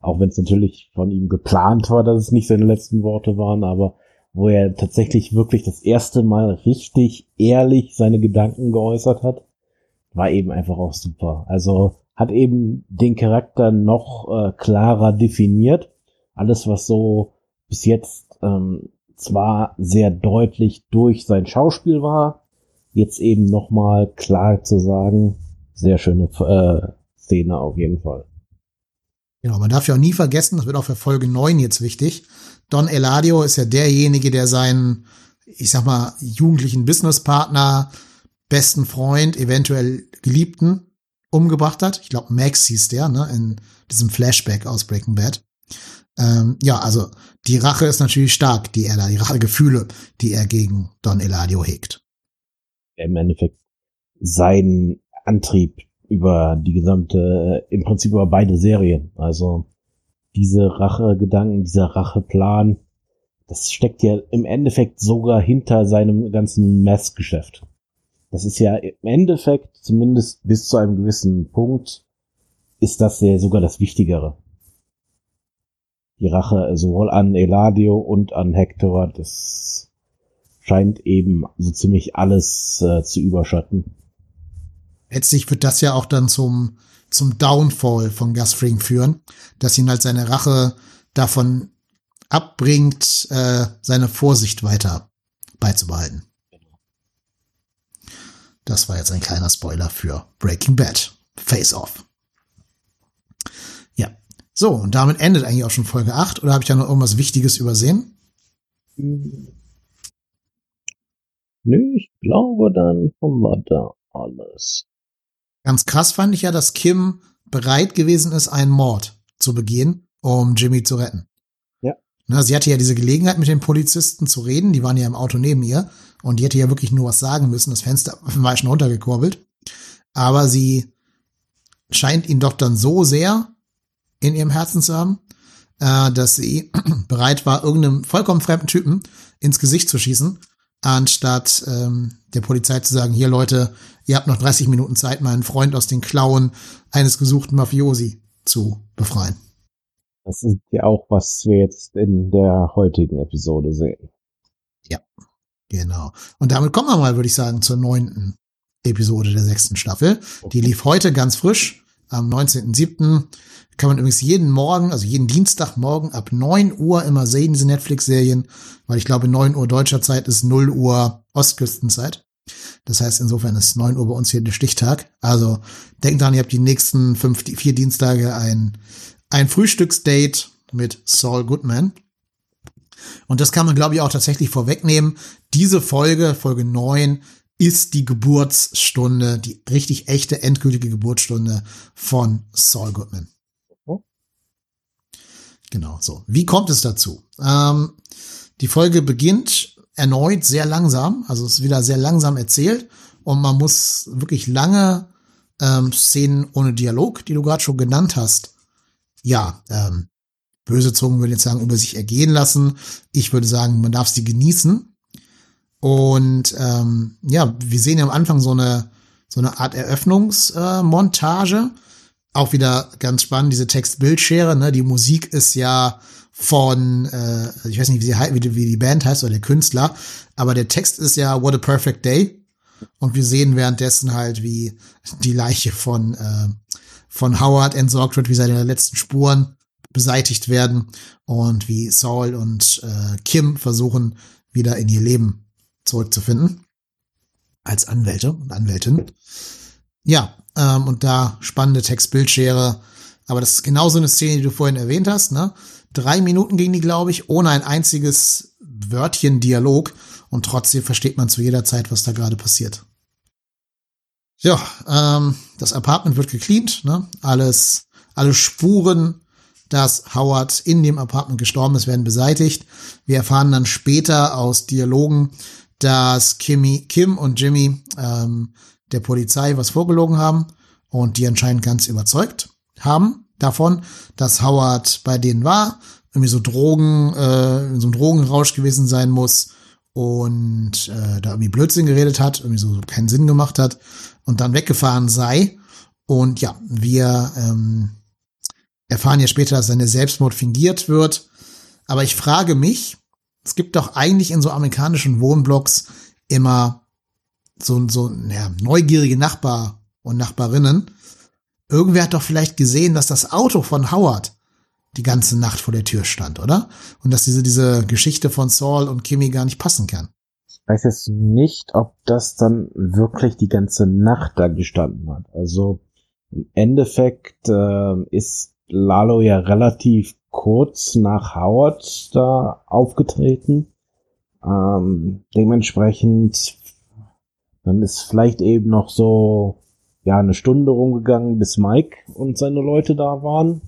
Speaker 3: Auch wenn es natürlich von ihm geplant war, dass es nicht seine letzten Worte waren, aber wo er tatsächlich wirklich das erste Mal richtig ehrlich seine Gedanken geäußert hat, war eben einfach auch super. Also hat eben den Charakter noch äh, klarer definiert. Alles, was so bis jetzt ähm, zwar sehr deutlich durch sein Schauspiel war, jetzt eben noch mal klar zu sagen, sehr schöne äh, Szene auf jeden Fall.
Speaker 2: Genau, man darf ja auch nie vergessen, das wird auch für Folge 9 jetzt wichtig. Don Eladio ist ja derjenige, der seinen, ich sag mal, jugendlichen Businesspartner, besten Freund, eventuell Geliebten umgebracht hat. Ich glaube, Max hieß der, ne, in diesem Flashback aus Breaking Bad. Ähm, ja, also die Rache ist natürlich stark, die er da, die Rachegefühle, die er gegen Don Eladio hegt.
Speaker 3: Im Endeffekt sein Antrieb über die gesamte, äh, im Prinzip über beide Serien. Also diese Rachegedanken, dieser Racheplan, das steckt ja im Endeffekt sogar hinter seinem ganzen Messgeschäft. Das ist ja im Endeffekt, zumindest bis zu einem gewissen Punkt, ist das ja sogar das Wichtigere. Die Rache sowohl an Eladio und an Hector, das scheint eben so ziemlich alles äh, zu überschatten.
Speaker 2: Letztlich wird das ja auch dann zum, zum Downfall von Gus Fring führen, dass ihn halt seine Rache davon abbringt, äh, seine Vorsicht weiter beizubehalten. Das war jetzt ein kleiner Spoiler für Breaking Bad. Face Off. So, und damit endet eigentlich auch schon Folge 8. Oder habe ich da noch irgendwas Wichtiges übersehen?
Speaker 3: Nö, ich glaube, dann haben wir da alles.
Speaker 2: Ganz krass fand ich ja, dass Kim bereit gewesen ist, einen Mord zu begehen, um Jimmy zu retten.
Speaker 3: Ja.
Speaker 2: Na, sie hatte ja diese Gelegenheit, mit den Polizisten zu reden. Die waren ja im Auto neben ihr. Und die hätte ja wirklich nur was sagen müssen. Das Fenster war schon runtergekurbelt. Aber sie scheint ihn doch dann so sehr in ihrem Herzen zu haben, äh, dass sie bereit war, irgendeinem vollkommen fremden Typen ins Gesicht zu schießen, anstatt ähm, der Polizei zu sagen, hier Leute, ihr habt noch 30 Minuten Zeit, meinen Freund aus den Klauen eines gesuchten Mafiosi zu befreien.
Speaker 3: Das ist ja auch, was wir jetzt in der heutigen Episode sehen.
Speaker 2: Genau. Und damit kommen wir mal, würde ich sagen, zur neunten Episode der sechsten Staffel. Die lief heute ganz frisch, am 19.07. Kann man übrigens jeden Morgen, also jeden Dienstagmorgen ab 9 Uhr immer sehen, diese Netflix-Serien, weil ich glaube, 9 Uhr deutscher Zeit ist 0 Uhr Ostküstenzeit. Das heißt, insofern ist 9 Uhr bei uns hier der Stichtag. Also denkt dran, ihr habt die nächsten fünf, vier Dienstage ein, ein Frühstücksdate mit Saul Goodman. Und das kann man, glaube ich, auch tatsächlich vorwegnehmen. Diese Folge, Folge 9, ist die Geburtsstunde, die richtig echte, endgültige Geburtsstunde von Saul Goodman. Genau, so. Wie kommt es dazu? Ähm, die Folge beginnt erneut sehr langsam, also es ist wieder sehr langsam erzählt und man muss wirklich lange ähm, Szenen ohne Dialog, die du gerade schon genannt hast, ja, ähm, böse Zungen würden jetzt sagen, über sich ergehen lassen. Ich würde sagen, man darf sie genießen. Und ähm, ja, wir sehen ja am Anfang so eine so eine Art Eröffnungsmontage. Äh, Auch wieder ganz spannend, diese Text-Bildschere. Ne? Die Musik ist ja von, äh, ich weiß nicht, wie, sie, wie, die, wie die Band heißt oder der Künstler, aber der Text ist ja What a Perfect Day. Und wir sehen währenddessen halt, wie die Leiche von, äh, von Howard entsorgt wird, wie seine letzten Spuren beseitigt werden und wie Saul und äh, Kim versuchen, wieder in ihr Leben zurückzufinden. Als Anwälte und Anwältin. Ja, ähm, und da spannende Textbildschere. Aber das ist genauso eine Szene, die du vorhin erwähnt hast, ne? Drei Minuten ging die, glaube ich, ohne ein einziges Wörtchen Dialog und trotzdem versteht man zu jeder Zeit, was da gerade passiert. Ja, ähm, das Apartment wird gecleant, ne? Alles, alle Spuren, dass Howard in dem Apartment gestorben ist, werden beseitigt. Wir erfahren dann später aus Dialogen, dass Kimmy, Kim und Jimmy ähm, der Polizei was vorgelogen haben und die anscheinend ganz überzeugt haben davon, dass Howard bei denen war, irgendwie so Drogen, äh, so ein Drogenrausch gewesen sein muss und äh, da irgendwie Blödsinn geredet hat, irgendwie so keinen Sinn gemacht hat und dann weggefahren sei. Und ja, wir ähm, erfahren ja später, dass seine Selbstmord fingiert wird. Aber ich frage mich, es gibt doch eigentlich in so amerikanischen Wohnblocks immer so, so ja, neugierige Nachbar und Nachbarinnen, Irgendwer hat doch vielleicht gesehen, dass das Auto von Howard die ganze Nacht vor der Tür stand, oder? Und dass diese, diese Geschichte von Saul und Kimmy gar nicht passen kann.
Speaker 3: Ich weiß jetzt nicht, ob das dann wirklich die ganze Nacht da gestanden hat. Also im Endeffekt äh, ist Lalo ja relativ kurz nach Howard da aufgetreten. Ähm, dementsprechend, dann ist vielleicht eben noch so ja, eine Stunde rumgegangen, bis Mike und seine Leute da waren.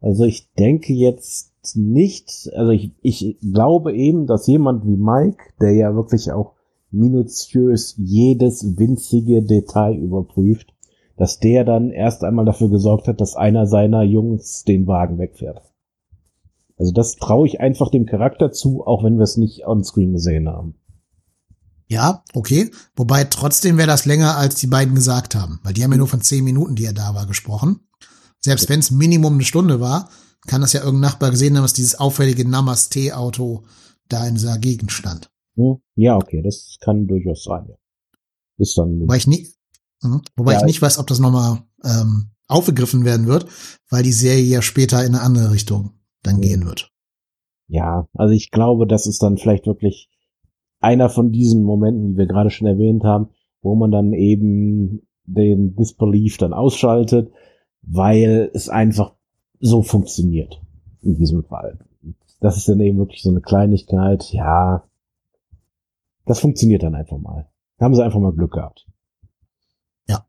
Speaker 3: Also ich denke jetzt nicht, also ich, ich glaube eben, dass jemand wie Mike, der ja wirklich auch minutiös jedes winzige Detail überprüft, dass der dann erst einmal dafür gesorgt hat, dass einer seiner Jungs den Wagen wegfährt. Also das traue ich einfach dem Charakter zu, auch wenn wir es nicht on screen gesehen haben.
Speaker 2: Ja, okay. Wobei trotzdem wäre das länger, als die beiden gesagt haben. Weil die haben ja nur von zehn Minuten, die er da war, gesprochen. Selbst wenn es Minimum eine Stunde war, kann das ja irgendein Nachbar gesehen haben, dass dieses auffällige Namaste-Auto da in dieser Gegend stand.
Speaker 3: Hm? Ja, okay, das kann durchaus sein. Ja.
Speaker 2: Ist dann. Wobei ich nie, mh, wobei ja, ich nicht weiß, ob das nochmal ähm, aufgegriffen werden wird, weil die Serie ja später in eine andere Richtung dann ja. gehen wird.
Speaker 3: Ja, also ich glaube, das ist dann vielleicht wirklich einer von diesen Momenten, die wir gerade schon erwähnt haben, wo man dann eben den Disbelief dann ausschaltet, weil es einfach so funktioniert in diesem Fall. Das ist dann eben wirklich so eine Kleinigkeit, ja, das funktioniert dann einfach mal. Da haben sie einfach mal Glück gehabt.
Speaker 2: Ja,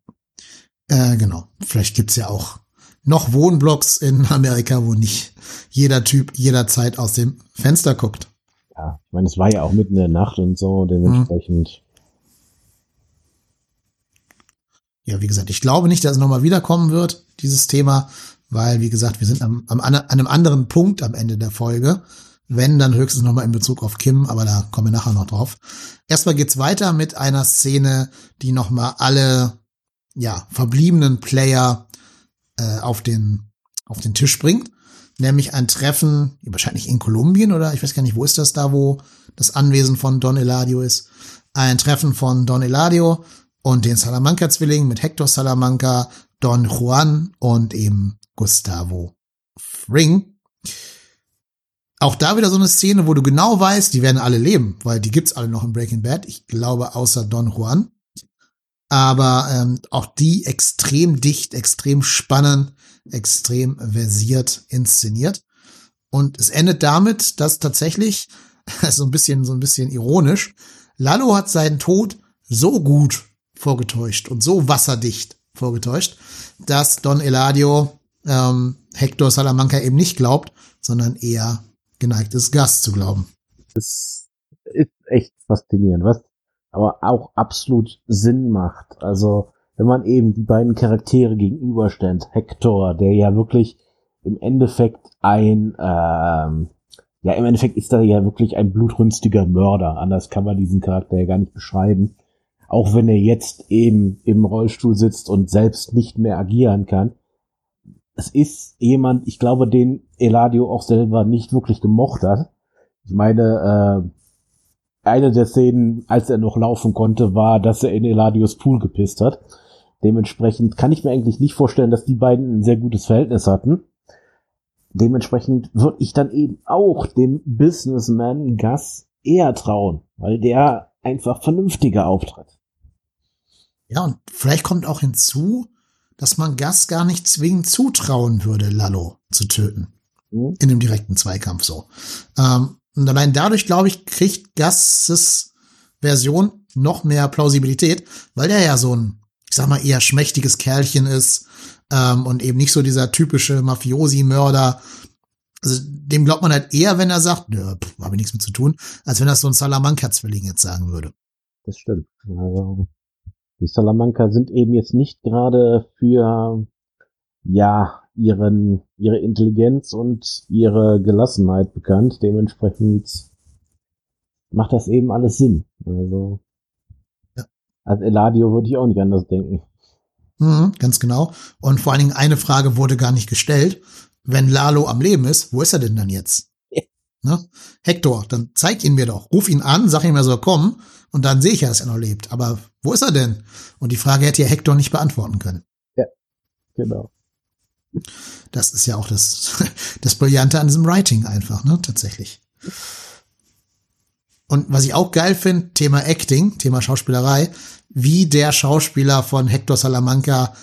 Speaker 2: äh, genau. Vielleicht gibt's ja auch noch Wohnblocks in Amerika, wo nicht jeder Typ jederzeit aus dem Fenster guckt
Speaker 3: ja, ich meine, es war ja auch mitten in der Nacht und so, dementsprechend.
Speaker 2: Ja, wie gesagt, ich glaube nicht, dass es nochmal wiederkommen wird, dieses Thema, weil, wie gesagt, wir sind am, am, an einem anderen Punkt am Ende der Folge. Wenn, dann höchstens nochmal in Bezug auf Kim, aber da kommen wir nachher noch drauf. Erstmal geht's weiter mit einer Szene, die nochmal alle, ja, verbliebenen Player äh, auf den, auf den Tisch bringt nämlich ein Treffen, wahrscheinlich in Kolumbien oder ich weiß gar nicht, wo ist das da, wo das Anwesen von Don Eladio ist. Ein Treffen von Don Eladio und den Salamanca-Zwillingen mit Hector Salamanca, Don Juan und eben Gustavo Fring. Auch da wieder so eine Szene, wo du genau weißt, die werden alle leben, weil die gibt's alle noch in Breaking Bad. Ich glaube, außer Don Juan. Aber ähm, auch die extrem dicht, extrem spannend, extrem versiert inszeniert. Und es endet damit, dass tatsächlich, so ein bisschen, so ein bisschen ironisch, Lalo hat seinen Tod so gut vorgetäuscht und so wasserdicht vorgetäuscht, dass Don Eladio ähm, Hector Salamanca eben nicht glaubt, sondern eher geneigt ist, Gas zu glauben.
Speaker 3: Das ist echt faszinierend, was aber auch absolut Sinn macht. Also, wenn man eben die beiden Charaktere gegenüberstellt, Hector, der ja wirklich im Endeffekt ein, ähm, ja, im Endeffekt ist er ja wirklich ein blutrünstiger Mörder. Anders kann man diesen Charakter ja gar nicht beschreiben. Auch wenn er jetzt eben im Rollstuhl sitzt und selbst nicht mehr agieren kann. Es ist jemand, ich glaube, den Eladio auch selber nicht wirklich gemocht hat. Ich meine, äh, eine der Szenen, als er noch laufen konnte, war, dass er in Eladios Pool gepisst hat. Dementsprechend kann ich mir eigentlich nicht vorstellen, dass die beiden ein sehr gutes Verhältnis hatten. Dementsprechend würde ich dann eben auch dem Businessman Gus eher trauen, weil der einfach vernünftiger auftritt.
Speaker 2: Ja, und vielleicht kommt auch hinzu, dass man Gus gar nicht zwingend zutrauen würde, Lalo zu töten. Mhm. In dem direkten Zweikampf so. Ähm, und allein dadurch, glaube ich, kriegt Gus' Version noch mehr Plausibilität, weil der ja so ein, ich sag mal, eher schmächtiges Kerlchen ist ähm, und eben nicht so dieser typische Mafiosi-Mörder. Also dem glaubt man halt eher, wenn er sagt, nö, habe ich nichts mit zu tun, als wenn das so ein Salamanca-Zwilling jetzt sagen würde.
Speaker 3: Das stimmt. Also, die Salamanca sind eben jetzt nicht gerade für, ja, ihren, ihre Intelligenz und ihre Gelassenheit bekannt. Dementsprechend macht das eben alles Sinn. Also. Als Eladio würde ich auch nicht anders denken.
Speaker 2: Mhm, ganz genau. Und vor allen Dingen eine Frage wurde gar nicht gestellt. Wenn Lalo am Leben ist, wo ist er denn dann jetzt? Ja. Ne? Hector, dann zeig ihn mir doch. Ruf ihn an, sag ihm, er soll kommen und dann sehe ich ja, dass er noch lebt. Aber wo ist er denn? Und die Frage hätte ja Hector nicht beantworten können.
Speaker 3: Ja, genau.
Speaker 2: Das ist ja auch das, das Brillante an diesem Writing einfach, ne, tatsächlich. Und was ich auch geil finde, Thema Acting, Thema Schauspielerei, wie der Schauspieler von Hector Salamanca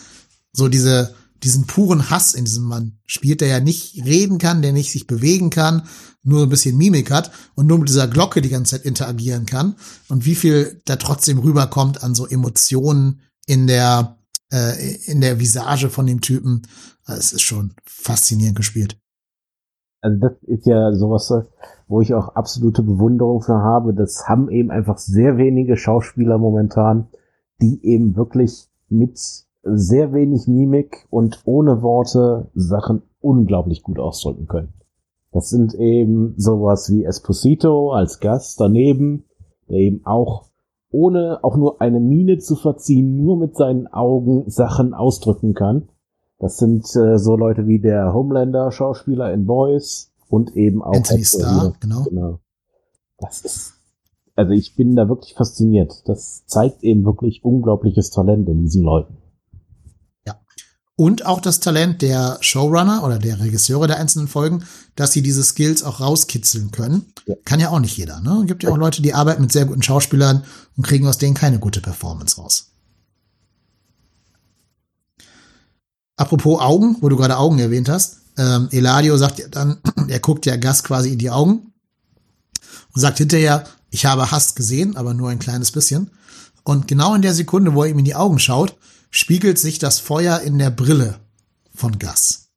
Speaker 2: so diese, diesen puren Hass in diesem Mann spielt, der ja nicht reden kann, der nicht sich bewegen kann, nur ein bisschen Mimik hat und nur mit dieser Glocke die ganze Zeit interagieren kann und wie viel da trotzdem rüberkommt an so Emotionen in der äh, in der Visage von dem Typen. Es ist schon faszinierend gespielt.
Speaker 3: Also das ist ja sowas, wo ich auch absolute Bewunderung für habe. Das haben eben einfach sehr wenige Schauspieler momentan, die eben wirklich mit sehr wenig Mimik und ohne Worte Sachen unglaublich gut ausdrücken können. Das sind eben sowas wie Esposito als Gast daneben, der eben auch ohne auch nur eine Miene zu verziehen, nur mit seinen Augen Sachen ausdrücken kann. Das sind äh, so Leute wie der Homelander-Schauspieler in Boys und eben auch
Speaker 2: Anthony Starr, genau. genau.
Speaker 3: Das ist, also ich bin da wirklich fasziniert. Das zeigt eben wirklich unglaubliches Talent in diesen Leuten.
Speaker 2: Ja. Und auch das Talent der Showrunner oder der Regisseure der einzelnen Folgen, dass sie diese Skills auch rauskitzeln können. Ja. Kann ja auch nicht jeder. Ne? Gibt ja auch Leute, die arbeiten mit sehr guten Schauspielern und kriegen aus denen keine gute Performance raus. Apropos Augen, wo du gerade Augen erwähnt hast. Ähm, Eladio sagt ja dann, er guckt ja Gas quasi in die Augen und sagt hinterher, ich habe Hass gesehen, aber nur ein kleines bisschen. Und genau in der Sekunde, wo er ihm in die Augen schaut, spiegelt sich das Feuer in der Brille von Gas.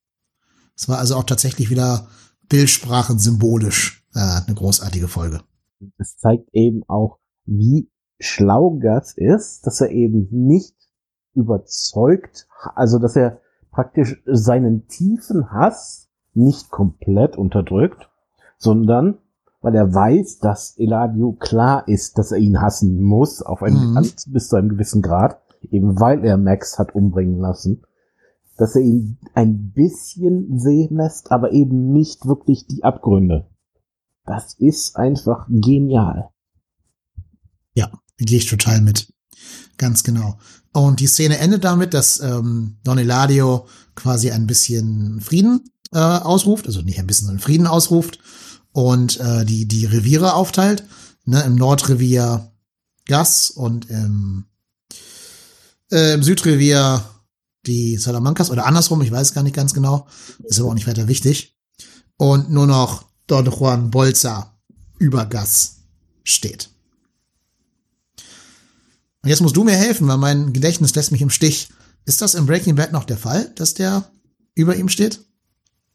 Speaker 2: Es war also auch tatsächlich wieder Bildsprachen symbolisch äh, eine großartige Folge.
Speaker 3: Es zeigt eben auch, wie schlau Gas ist, dass er eben nicht überzeugt, also dass er praktisch seinen tiefen Hass nicht komplett unterdrückt, sondern weil er weiß, dass Eladio klar ist, dass er ihn hassen muss, auf einen, mhm. bis zu einem gewissen Grad, eben weil er Max hat umbringen lassen, dass er ihn ein bisschen sehen lässt, aber eben nicht wirklich die Abgründe. Das ist einfach genial.
Speaker 2: Ja, gehe ich total mit. Ganz genau. Und die Szene endet damit, dass ähm, Don Eladio quasi ein bisschen Frieden äh, ausruft, also nicht ein bisschen, sondern Frieden ausruft und äh, die, die Reviere aufteilt. Ne, Im Nordrevier Gas und im, äh, im Südrevier die Salamancas oder andersrum, ich weiß gar nicht ganz genau, ist aber auch nicht weiter wichtig. Und nur noch Don Juan Bolsa über Gas steht. Und jetzt musst du mir helfen, weil mein Gedächtnis lässt mich im Stich. Ist das im Breaking Bad noch der Fall, dass der über ihm steht?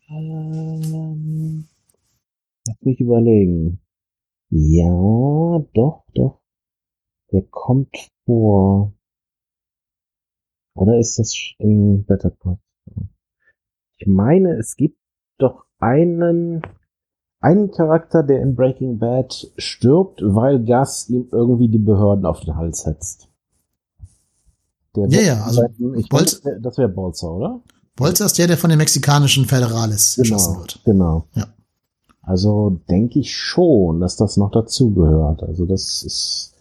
Speaker 3: Ähm, lass mich überlegen. Ja, doch, doch. Der kommt vor. Oder ist das in Better Call? Ich meine, es gibt doch einen, einen Charakter, der in Breaking Bad stirbt, weil Gus ihm irgendwie die Behörden auf den Hals setzt.
Speaker 2: Der ja, ja, also
Speaker 3: ich Bolz meine, das wäre Bolzer, oder?
Speaker 2: Bolzer ist der, der von den mexikanischen Federales
Speaker 3: genau,
Speaker 2: erschossen wird.
Speaker 3: Genau. Ja. Also denke ich schon, dass das noch dazugehört. Also das ist,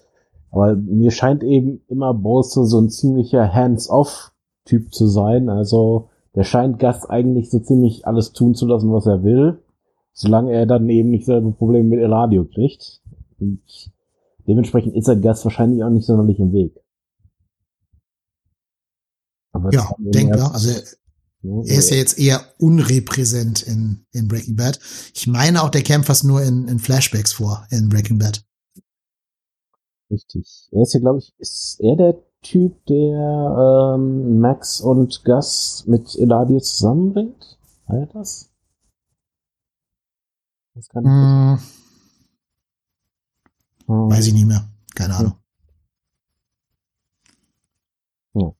Speaker 3: aber mir scheint eben immer Bolster so ein ziemlicher Hands-off-Typ zu sein. Also der scheint Gast eigentlich so ziemlich alles tun zu lassen, was er will, solange er dann eben nicht selber Probleme mit Eladio kriegt. Und dementsprechend ist er Gast wahrscheinlich auch nicht sonderlich im Weg.
Speaker 2: Aber ja, denkbar. Also er ist ja jetzt eher unrepräsent in, in Breaking Bad. Ich meine auch, der kämpft fast nur in, in Flashbacks vor in Breaking Bad.
Speaker 3: Richtig. Er ist ja, glaube ich, ist er der Typ, der ähm, Max und Gus mit Eladio zusammenbringt? War er das?
Speaker 2: Das kann ich hm. Hm. Weiß ich nicht mehr. Keine Ahnung. Hm.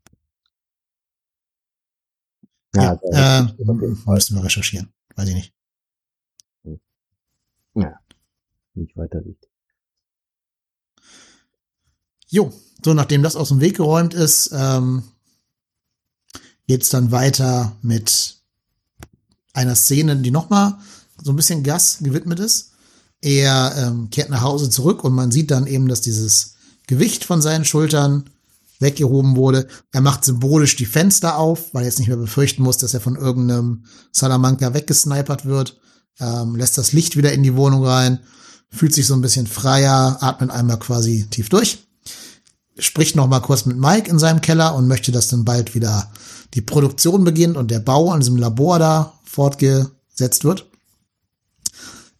Speaker 2: Ja, ja äh, müssen wir recherchieren. Weiß ich nicht.
Speaker 3: Ja, nicht weiter wichtig.
Speaker 2: Jo, so nachdem das aus dem Weg geräumt ist, ähm, geht's dann weiter mit einer Szene, die nochmal so ein bisschen Gas gewidmet ist. Er ähm, kehrt nach Hause zurück und man sieht dann eben, dass dieses Gewicht von seinen Schultern weggehoben wurde. Er macht symbolisch die Fenster auf, weil er jetzt nicht mehr befürchten muss, dass er von irgendeinem Salamanca weggesnipert wird. Ähm, lässt das Licht wieder in die Wohnung rein, fühlt sich so ein bisschen freier, atmet einmal quasi tief durch spricht noch mal kurz mit Mike in seinem Keller und möchte, dass dann bald wieder die Produktion beginnt und der Bau an diesem Labor da fortgesetzt wird.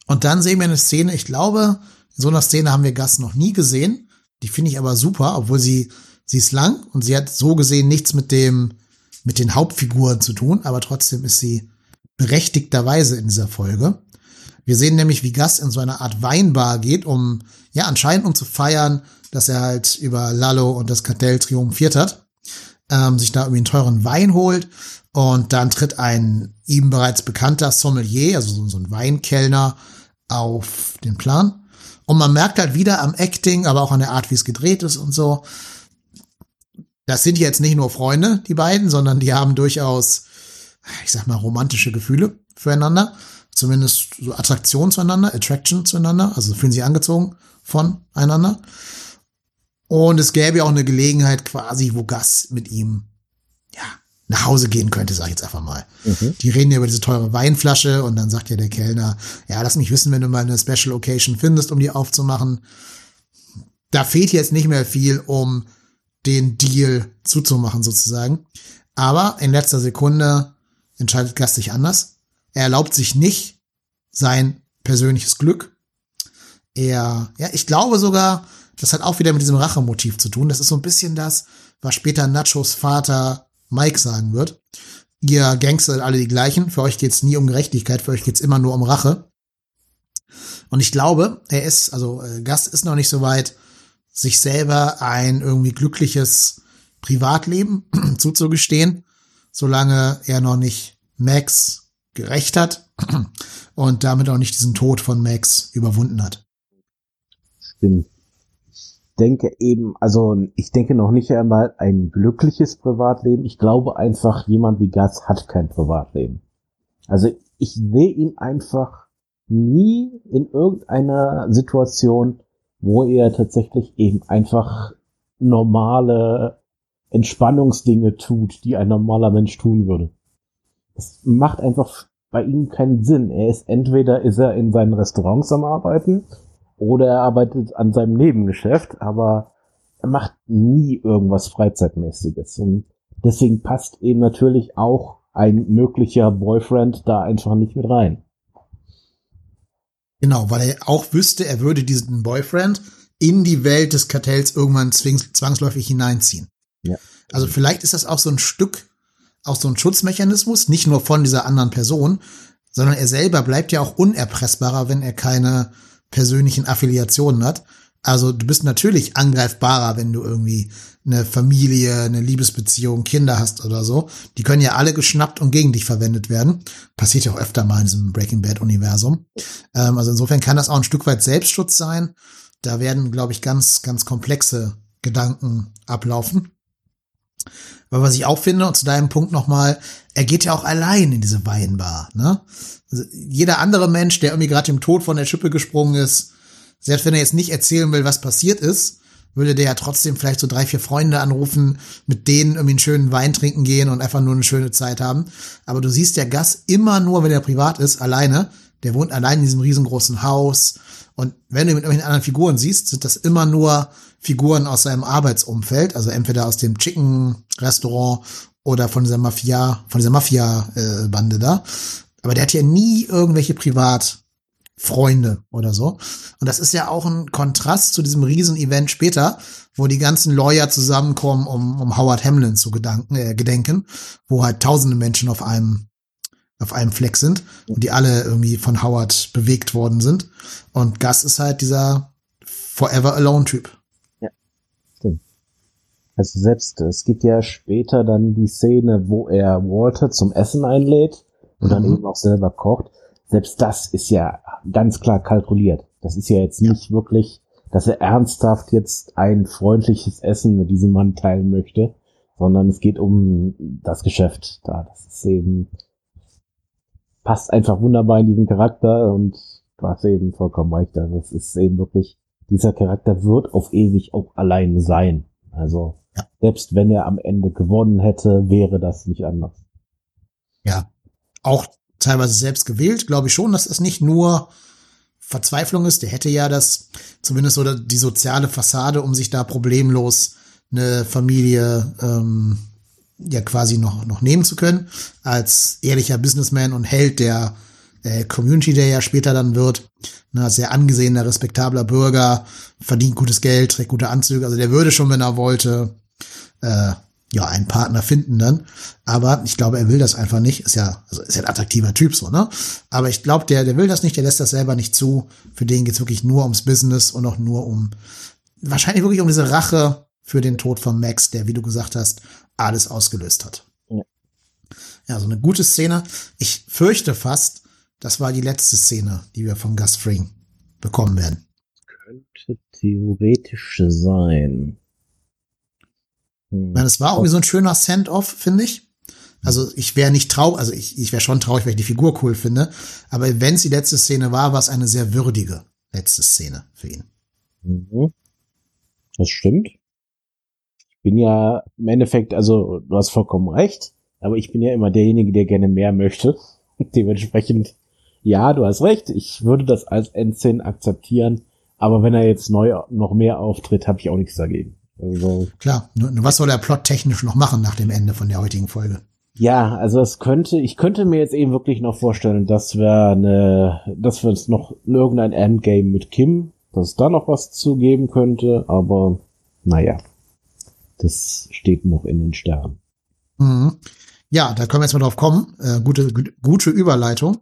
Speaker 2: Und dann sehen wir eine Szene, ich glaube, in so einer Szene haben wir Gas noch nie gesehen. Die finde ich aber super, obwohl sie, sie ist lang und sie hat so gesehen nichts mit dem, mit den Hauptfiguren zu tun, aber trotzdem ist sie berechtigterweise in dieser Folge. Wir sehen nämlich, wie Gas in so eine Art Weinbar geht, um, ja, anscheinend um zu feiern, dass er halt über Lalo und das Kartell triumphiert hat, ähm, sich da irgendwie einen teuren Wein holt und dann tritt ein ihm bereits bekannter Sommelier, also so ein Weinkellner, auf den Plan. Und man merkt halt wieder am Acting, aber auch an der Art, wie es gedreht ist und so. Das sind jetzt nicht nur Freunde, die beiden, sondern die haben durchaus, ich sag mal, romantische Gefühle füreinander. Zumindest so Attraktion zueinander, Attraction zueinander. Also fühlen sich angezogen voneinander. Und es gäbe ja auch eine Gelegenheit quasi, wo Gas mit ihm, nach Hause gehen könnte, sag ich jetzt einfach mal. Mhm. Die reden ja über diese teure Weinflasche und dann sagt ja der Kellner, ja, lass mich wissen, wenn du mal eine Special Occasion findest, um die aufzumachen. Da fehlt jetzt nicht mehr viel, um den Deal zuzumachen sozusagen. Aber in letzter Sekunde entscheidet Gast sich anders. Er erlaubt sich nicht sein persönliches Glück. Er, ja, ich glaube sogar, das hat auch wieder mit diesem Rachemotiv zu tun. Das ist so ein bisschen das, was später Nachos Vater Mike sagen wird. Ihr Gangster seid alle die gleichen. Für euch geht's nie um Gerechtigkeit, für euch geht's immer nur um Rache. Und ich glaube, er ist, also äh, Gast ist noch nicht so weit, sich selber ein irgendwie glückliches Privatleben zuzugestehen, solange er noch nicht Max gerecht hat und damit auch nicht diesen Tod von Max überwunden hat.
Speaker 3: Stimmt denke eben, also ich denke noch nicht einmal ein glückliches Privatleben. Ich glaube einfach, jemand wie Gas hat kein Privatleben. Also ich sehe ihn einfach nie in irgendeiner Situation, wo er tatsächlich eben einfach normale Entspannungsdinge tut, die ein normaler Mensch tun würde. Das macht einfach bei ihm keinen Sinn. Er ist entweder ist er in seinen Restaurants am Arbeiten oder er arbeitet an seinem Nebengeschäft, aber er macht nie irgendwas Freizeitmäßiges. Und deswegen passt eben natürlich auch ein möglicher Boyfriend da einfach nicht mit rein.
Speaker 2: Genau, weil er auch wüsste, er würde diesen Boyfriend in die Welt des Kartells irgendwann zwangsläufig hineinziehen. Ja. Also vielleicht ist das auch so ein Stück, auch so ein Schutzmechanismus, nicht nur von dieser anderen Person, sondern er selber bleibt ja auch unerpressbarer, wenn er keine persönlichen Affiliationen hat. Also du bist natürlich angreifbarer, wenn du irgendwie eine Familie, eine Liebesbeziehung, Kinder hast oder so. Die können ja alle geschnappt und gegen dich verwendet werden. Passiert ja auch öfter mal in diesem Breaking Bad Universum. Ähm, also insofern kann das auch ein Stück weit Selbstschutz sein. Da werden, glaube ich, ganz, ganz komplexe Gedanken ablaufen. Aber was ich auch finde, und zu deinem Punkt nochmal, er geht ja auch allein in diese Weinbar. Ne? Also jeder andere Mensch, der irgendwie gerade im Tod von der Schippe gesprungen ist, selbst wenn er jetzt nicht erzählen will, was passiert ist, würde der ja trotzdem vielleicht so drei, vier Freunde anrufen, mit denen irgendwie einen schönen Wein trinken gehen und einfach nur eine schöne Zeit haben. Aber du siehst der Gast immer nur, wenn er privat ist, alleine. Der wohnt allein in diesem riesengroßen Haus. Und wenn du mit irgendwelchen anderen Figuren siehst, sind das immer nur Figuren aus seinem Arbeitsumfeld, also entweder aus dem Chicken-Restaurant oder von dieser Mafia, von dieser Mafia-Bande da. Aber der hat ja nie irgendwelche Privatfreunde oder so. Und das ist ja auch ein Kontrast zu diesem Riesen-Event später, wo die ganzen Lawyer zusammenkommen, um, um Howard Hamlin zu gedanken, äh, gedenken, wo halt tausende Menschen auf einem auf einem Fleck sind und die alle irgendwie von Howard bewegt worden sind. Und Gus ist halt dieser Forever Alone Typ.
Speaker 3: Also selbst, es gibt ja später dann die Szene, wo er Walter zum Essen einlädt und mhm. dann eben auch selber kocht. Selbst das ist ja ganz klar kalkuliert. Das ist ja jetzt nicht wirklich, dass er ernsthaft jetzt ein freundliches Essen mit diesem Mann teilen möchte, sondern es geht um das Geschäft da. Das ist eben, passt einfach wunderbar in diesen Charakter und du hast eben vollkommen recht. Also es ist eben wirklich, dieser Charakter wird auf ewig auch allein sein. Also ja. Selbst wenn er am Ende gewonnen hätte, wäre das nicht anders.
Speaker 2: Ja, auch teilweise selbst gewählt, glaube ich schon, dass es nicht nur Verzweiflung ist. Der hätte ja das, zumindest oder die soziale Fassade, um sich da problemlos eine Familie ähm, ja quasi noch, noch nehmen zu können, als ehrlicher Businessman und Held der äh, Community, der ja später dann wird. Na, sehr angesehener, respektabler Bürger, verdient gutes Geld, trägt gute Anzüge. Also der würde schon, wenn er wollte, äh, ja, einen Partner finden dann. Aber ich glaube, er will das einfach nicht. Ist ja, also ist ja ein attraktiver Typ so, ne? Aber ich glaube, der, der will das nicht, der lässt das selber nicht zu. Für den geht's wirklich nur ums Business und auch nur um, wahrscheinlich wirklich um diese Rache für den Tod von Max, der, wie du gesagt hast, alles ausgelöst hat. Ja, ja so eine gute Szene. Ich fürchte fast, das war die letzte Szene, die wir von Gus Fring bekommen werden.
Speaker 3: Könnte theoretisch sein.
Speaker 2: Hm. Es war irgendwie so ein schöner Send-off, finde ich. Also ich wäre nicht traurig, also ich, ich wäre schon traurig, weil ich die Figur cool finde. Aber wenn es die letzte Szene war, war es eine sehr würdige letzte Szene für ihn.
Speaker 3: Mhm. Das stimmt. Ich bin ja im Endeffekt, also du hast vollkommen recht, aber ich bin ja immer derjenige, der gerne mehr möchte. Dementsprechend, ja, du hast recht, ich würde das als Endszene akzeptieren, aber wenn er jetzt neu noch mehr auftritt, habe ich auch nichts dagegen.
Speaker 2: Also, Klar, nur, was soll der Plot technisch noch machen nach dem Ende von der heutigen Folge?
Speaker 3: Ja, also es könnte, ich könnte mir jetzt eben wirklich noch vorstellen, dass wir eine, dass wir uns noch irgendein Endgame mit Kim, dass es da noch was zu geben könnte, aber naja, das steht noch in den Sternen.
Speaker 2: Mhm. Ja, da können wir jetzt mal drauf kommen. Äh, gute, gute Überleitung.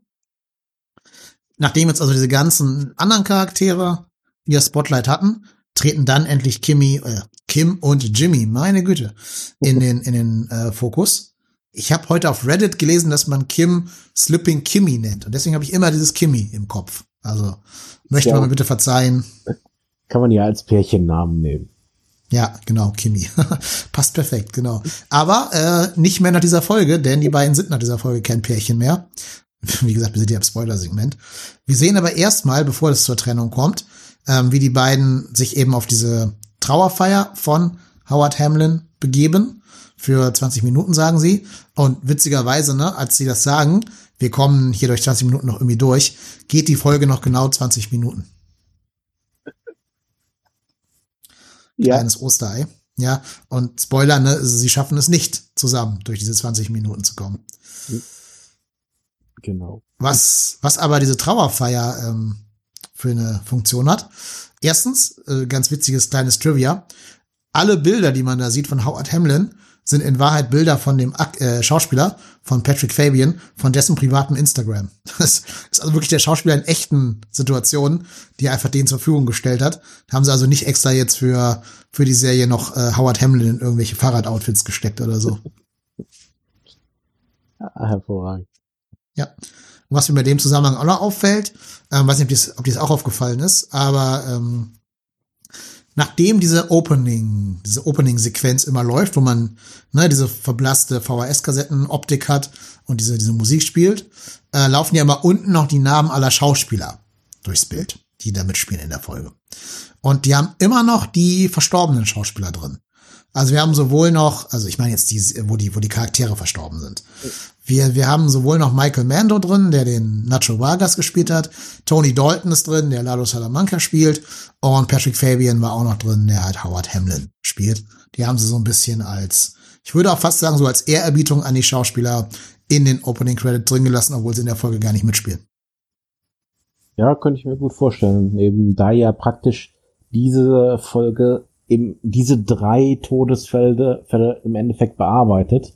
Speaker 2: Nachdem jetzt also diese ganzen anderen Charaktere ihr Spotlight hatten, treten dann endlich Kimmy, äh, Kim und Jimmy, meine Güte, in den, in den äh, Fokus. Ich habe heute auf Reddit gelesen, dass man Kim Slipping Kimmy nennt. Und deswegen habe ich immer dieses Kimmy im Kopf. Also möchte ja. man mir bitte verzeihen.
Speaker 3: Kann man ja als Pärchennamen nehmen.
Speaker 2: Ja, genau, Kimmy. Passt perfekt, genau. Aber äh, nicht mehr nach dieser Folge, denn die beiden sind nach dieser Folge kein Pärchen mehr. Wie gesagt, wir sind ja im Spoiler-Segment. Wir sehen aber erstmal, bevor es zur Trennung kommt, ähm, wie die beiden sich eben auf diese Trauerfeier von Howard Hamlin begeben. Für 20 Minuten, sagen sie. Und witzigerweise, ne, als sie das sagen, wir kommen hier durch 20 Minuten noch irgendwie durch, geht die Folge noch genau 20 Minuten. Ja. Kleines Osterei. Ja, und Spoiler, ne, sie schaffen es nicht zusammen durch diese 20 Minuten zu kommen.
Speaker 3: Genau.
Speaker 2: Was, was aber diese Trauerfeier ähm, für eine Funktion hat. Erstens, äh, ganz witziges kleines Trivia. Alle Bilder, die man da sieht von Howard Hamlin, sind in Wahrheit Bilder von dem äh, Schauspieler, von Patrick Fabian, von dessen privatem Instagram. Das ist also wirklich der Schauspieler in echten Situationen, die er einfach denen zur Verfügung gestellt hat. Da haben sie also nicht extra jetzt für, für die Serie noch äh, Howard Hamlin in irgendwelche Fahrradoutfits gesteckt oder so.
Speaker 3: Hervorragend.
Speaker 2: Ja. Und was mir bei dem Zusammenhang auch noch auffällt, ähm, weiß nicht, ob ob dies auch aufgefallen ist, aber ähm, nachdem diese Opening, diese Opening-Sequenz immer läuft, wo man ne, diese verblasste VHS-Kassetten-Optik hat und diese, diese Musik spielt, äh, laufen ja immer unten noch die Namen aller Schauspieler durchs Bild, die da mitspielen in der Folge. Und die haben immer noch die verstorbenen Schauspieler drin. Also wir haben sowohl noch, also ich meine jetzt die, wo die, wo die Charaktere verstorben sind. Wir, wir haben sowohl noch Michael Mando drin, der den Nacho Vargas gespielt hat. Tony Dalton ist drin, der Lalo Salamanca spielt. Und Patrick Fabian war auch noch drin, der halt Howard Hamlin spielt. Die haben sie so ein bisschen als, ich würde auch fast sagen, so als Ehrerbietung an die Schauspieler in den Opening Credit drin gelassen, obwohl sie in der Folge gar nicht mitspielen.
Speaker 3: Ja, könnte ich mir gut vorstellen. Eben da ja praktisch diese Folge eben diese drei Todesfälle Fälle im Endeffekt bearbeitet.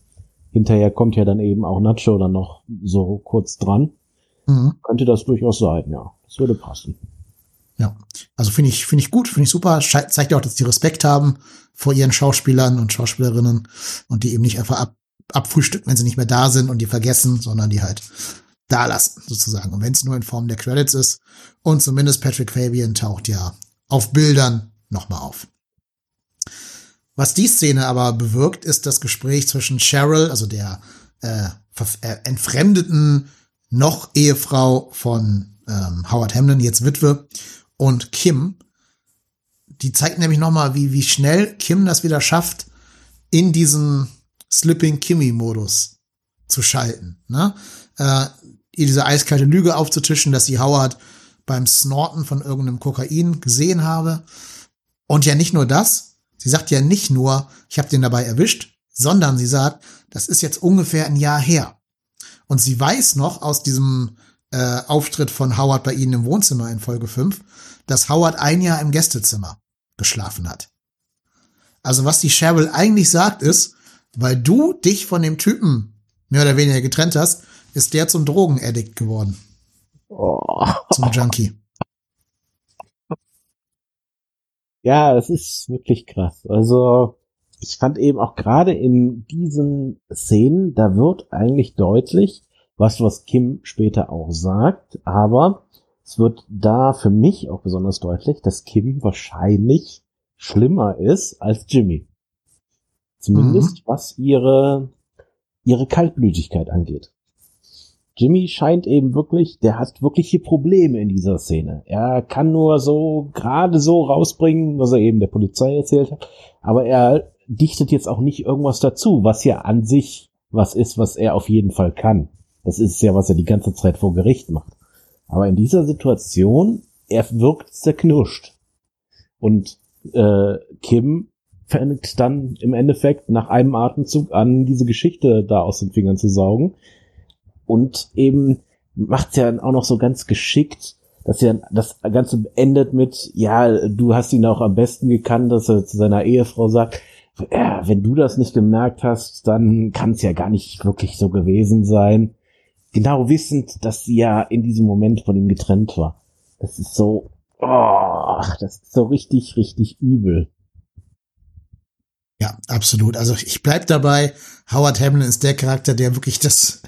Speaker 3: Hinterher kommt ja dann eben auch Nacho dann noch so kurz dran. Mhm. Könnte das durchaus sein, ja. Das würde passen.
Speaker 2: Ja, also finde ich, finde ich gut, finde ich super. Zeigt ja auch, dass die Respekt haben vor ihren Schauspielern und Schauspielerinnen und die eben nicht einfach ab, abfrühstücken, wenn sie nicht mehr da sind und die vergessen, sondern die halt da lassen, sozusagen. Und wenn es nur in Form der Credits ist. Und zumindest Patrick Fabian taucht ja auf Bildern nochmal auf. Was die Szene aber bewirkt, ist das Gespräch zwischen Cheryl, also der äh, äh, entfremdeten noch Ehefrau von ähm, Howard Hamlin, jetzt Witwe, und Kim. Die zeigt nämlich noch mal, wie, wie schnell Kim das wieder schafft, in diesen Slipping Kimmy-Modus zu schalten. Ne? Äh, ihr diese eiskalte Lüge aufzutischen, dass sie Howard beim Snorten von irgendeinem Kokain gesehen habe. Und ja nicht nur das, Sie sagt ja nicht nur, ich habe den dabei erwischt, sondern sie sagt, das ist jetzt ungefähr ein Jahr her. Und sie weiß noch aus diesem äh, Auftritt von Howard bei ihnen im Wohnzimmer in Folge 5, dass Howard ein Jahr im Gästezimmer geschlafen hat. Also was die Cheryl eigentlich sagt ist, weil du dich von dem Typen mehr oder weniger getrennt hast, ist der zum Drogenaddict geworden. Oh. Zum Junkie.
Speaker 3: Ja, es ist wirklich krass. Also ich fand eben auch gerade in diesen Szenen, da wird eigentlich deutlich, was was Kim später auch sagt, aber es wird da für mich auch besonders deutlich, dass Kim wahrscheinlich schlimmer ist als Jimmy. Zumindest mhm. was ihre ihre Kaltblütigkeit angeht. Jimmy scheint eben wirklich, der hat wirkliche Probleme in dieser Szene. Er kann nur so gerade so rausbringen, was er eben der Polizei erzählt hat, aber er dichtet jetzt auch nicht irgendwas dazu, was ja an sich was ist, was er auf jeden Fall kann. Das ist ja, was er die ganze Zeit vor Gericht macht. Aber in dieser Situation, er wirkt zerknirscht. Und äh, Kim fängt dann im Endeffekt nach einem Atemzug an, diese Geschichte da aus den Fingern zu saugen und eben macht's ja auch noch so ganz geschickt, dass ja das Ganze endet mit, ja, du hast ihn auch am besten gekannt, dass er zu seiner Ehefrau sagt, ja, wenn du das nicht gemerkt hast, dann kann es ja gar nicht wirklich so gewesen sein. Genau wissend, dass sie ja in diesem Moment von ihm getrennt war. Das ist so, oh, das ist so richtig, richtig übel.
Speaker 2: Ja, absolut. Also ich bleib dabei. Howard Hamlin ist der Charakter, der wirklich das,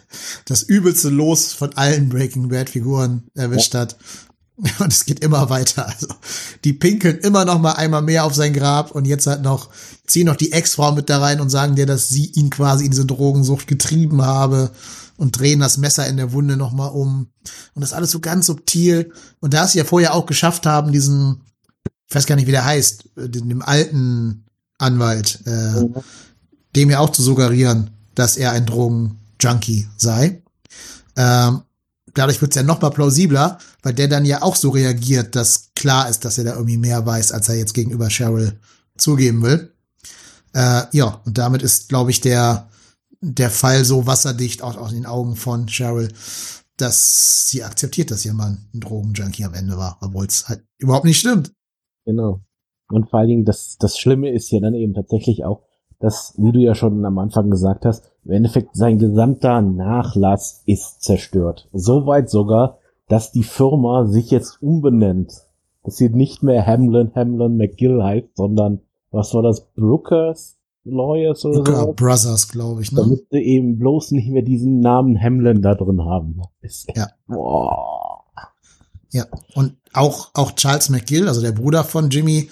Speaker 2: das übelste Los von allen Breaking Bad Figuren erwischt hat. Und es geht immer weiter. Also die pinkeln immer noch mal einmal mehr auf sein Grab und jetzt halt noch ziehen noch die Ex-Frau mit da rein und sagen dir, dass sie ihn quasi in diese Drogensucht getrieben habe und drehen das Messer in der Wunde noch mal um und das alles so ganz subtil und da sie ja vorher auch geschafft haben, diesen ich weiß gar nicht, wie der heißt, dem alten Anwalt, äh, mhm. dem ja auch zu suggerieren, dass er ein Drogenjunkie sei. Ähm, dadurch wird es ja noch mal plausibler, weil der dann ja auch so reagiert, dass klar ist, dass er da irgendwie mehr weiß, als er jetzt gegenüber Cheryl zugeben will. Äh, ja, und damit ist, glaube ich, der, der Fall so wasserdicht auch aus den Augen von Cheryl, dass sie akzeptiert, dass ihr Mann ein Drogenjunkie am Ende war, obwohl es halt überhaupt nicht stimmt.
Speaker 3: Genau. Und vor allen Dingen, das, das Schlimme ist ja dann eben tatsächlich auch, dass, wie du ja schon am Anfang gesagt hast, im Endeffekt sein gesamter Nachlass ist zerstört. Soweit sogar, dass die Firma sich jetzt umbenennt. Dass sie nicht mehr Hamlin, Hamlin, McGill heißt, sondern, was war das, Brookers Lawyers oder
Speaker 2: Brooker so? Brothers, glaube ich,
Speaker 3: ne? Damit sie eben bloß nicht mehr diesen Namen Hamlin da drin haben.
Speaker 2: Ist, ja. Boah. Ja, und auch, auch Charles McGill, also der Bruder von Jimmy,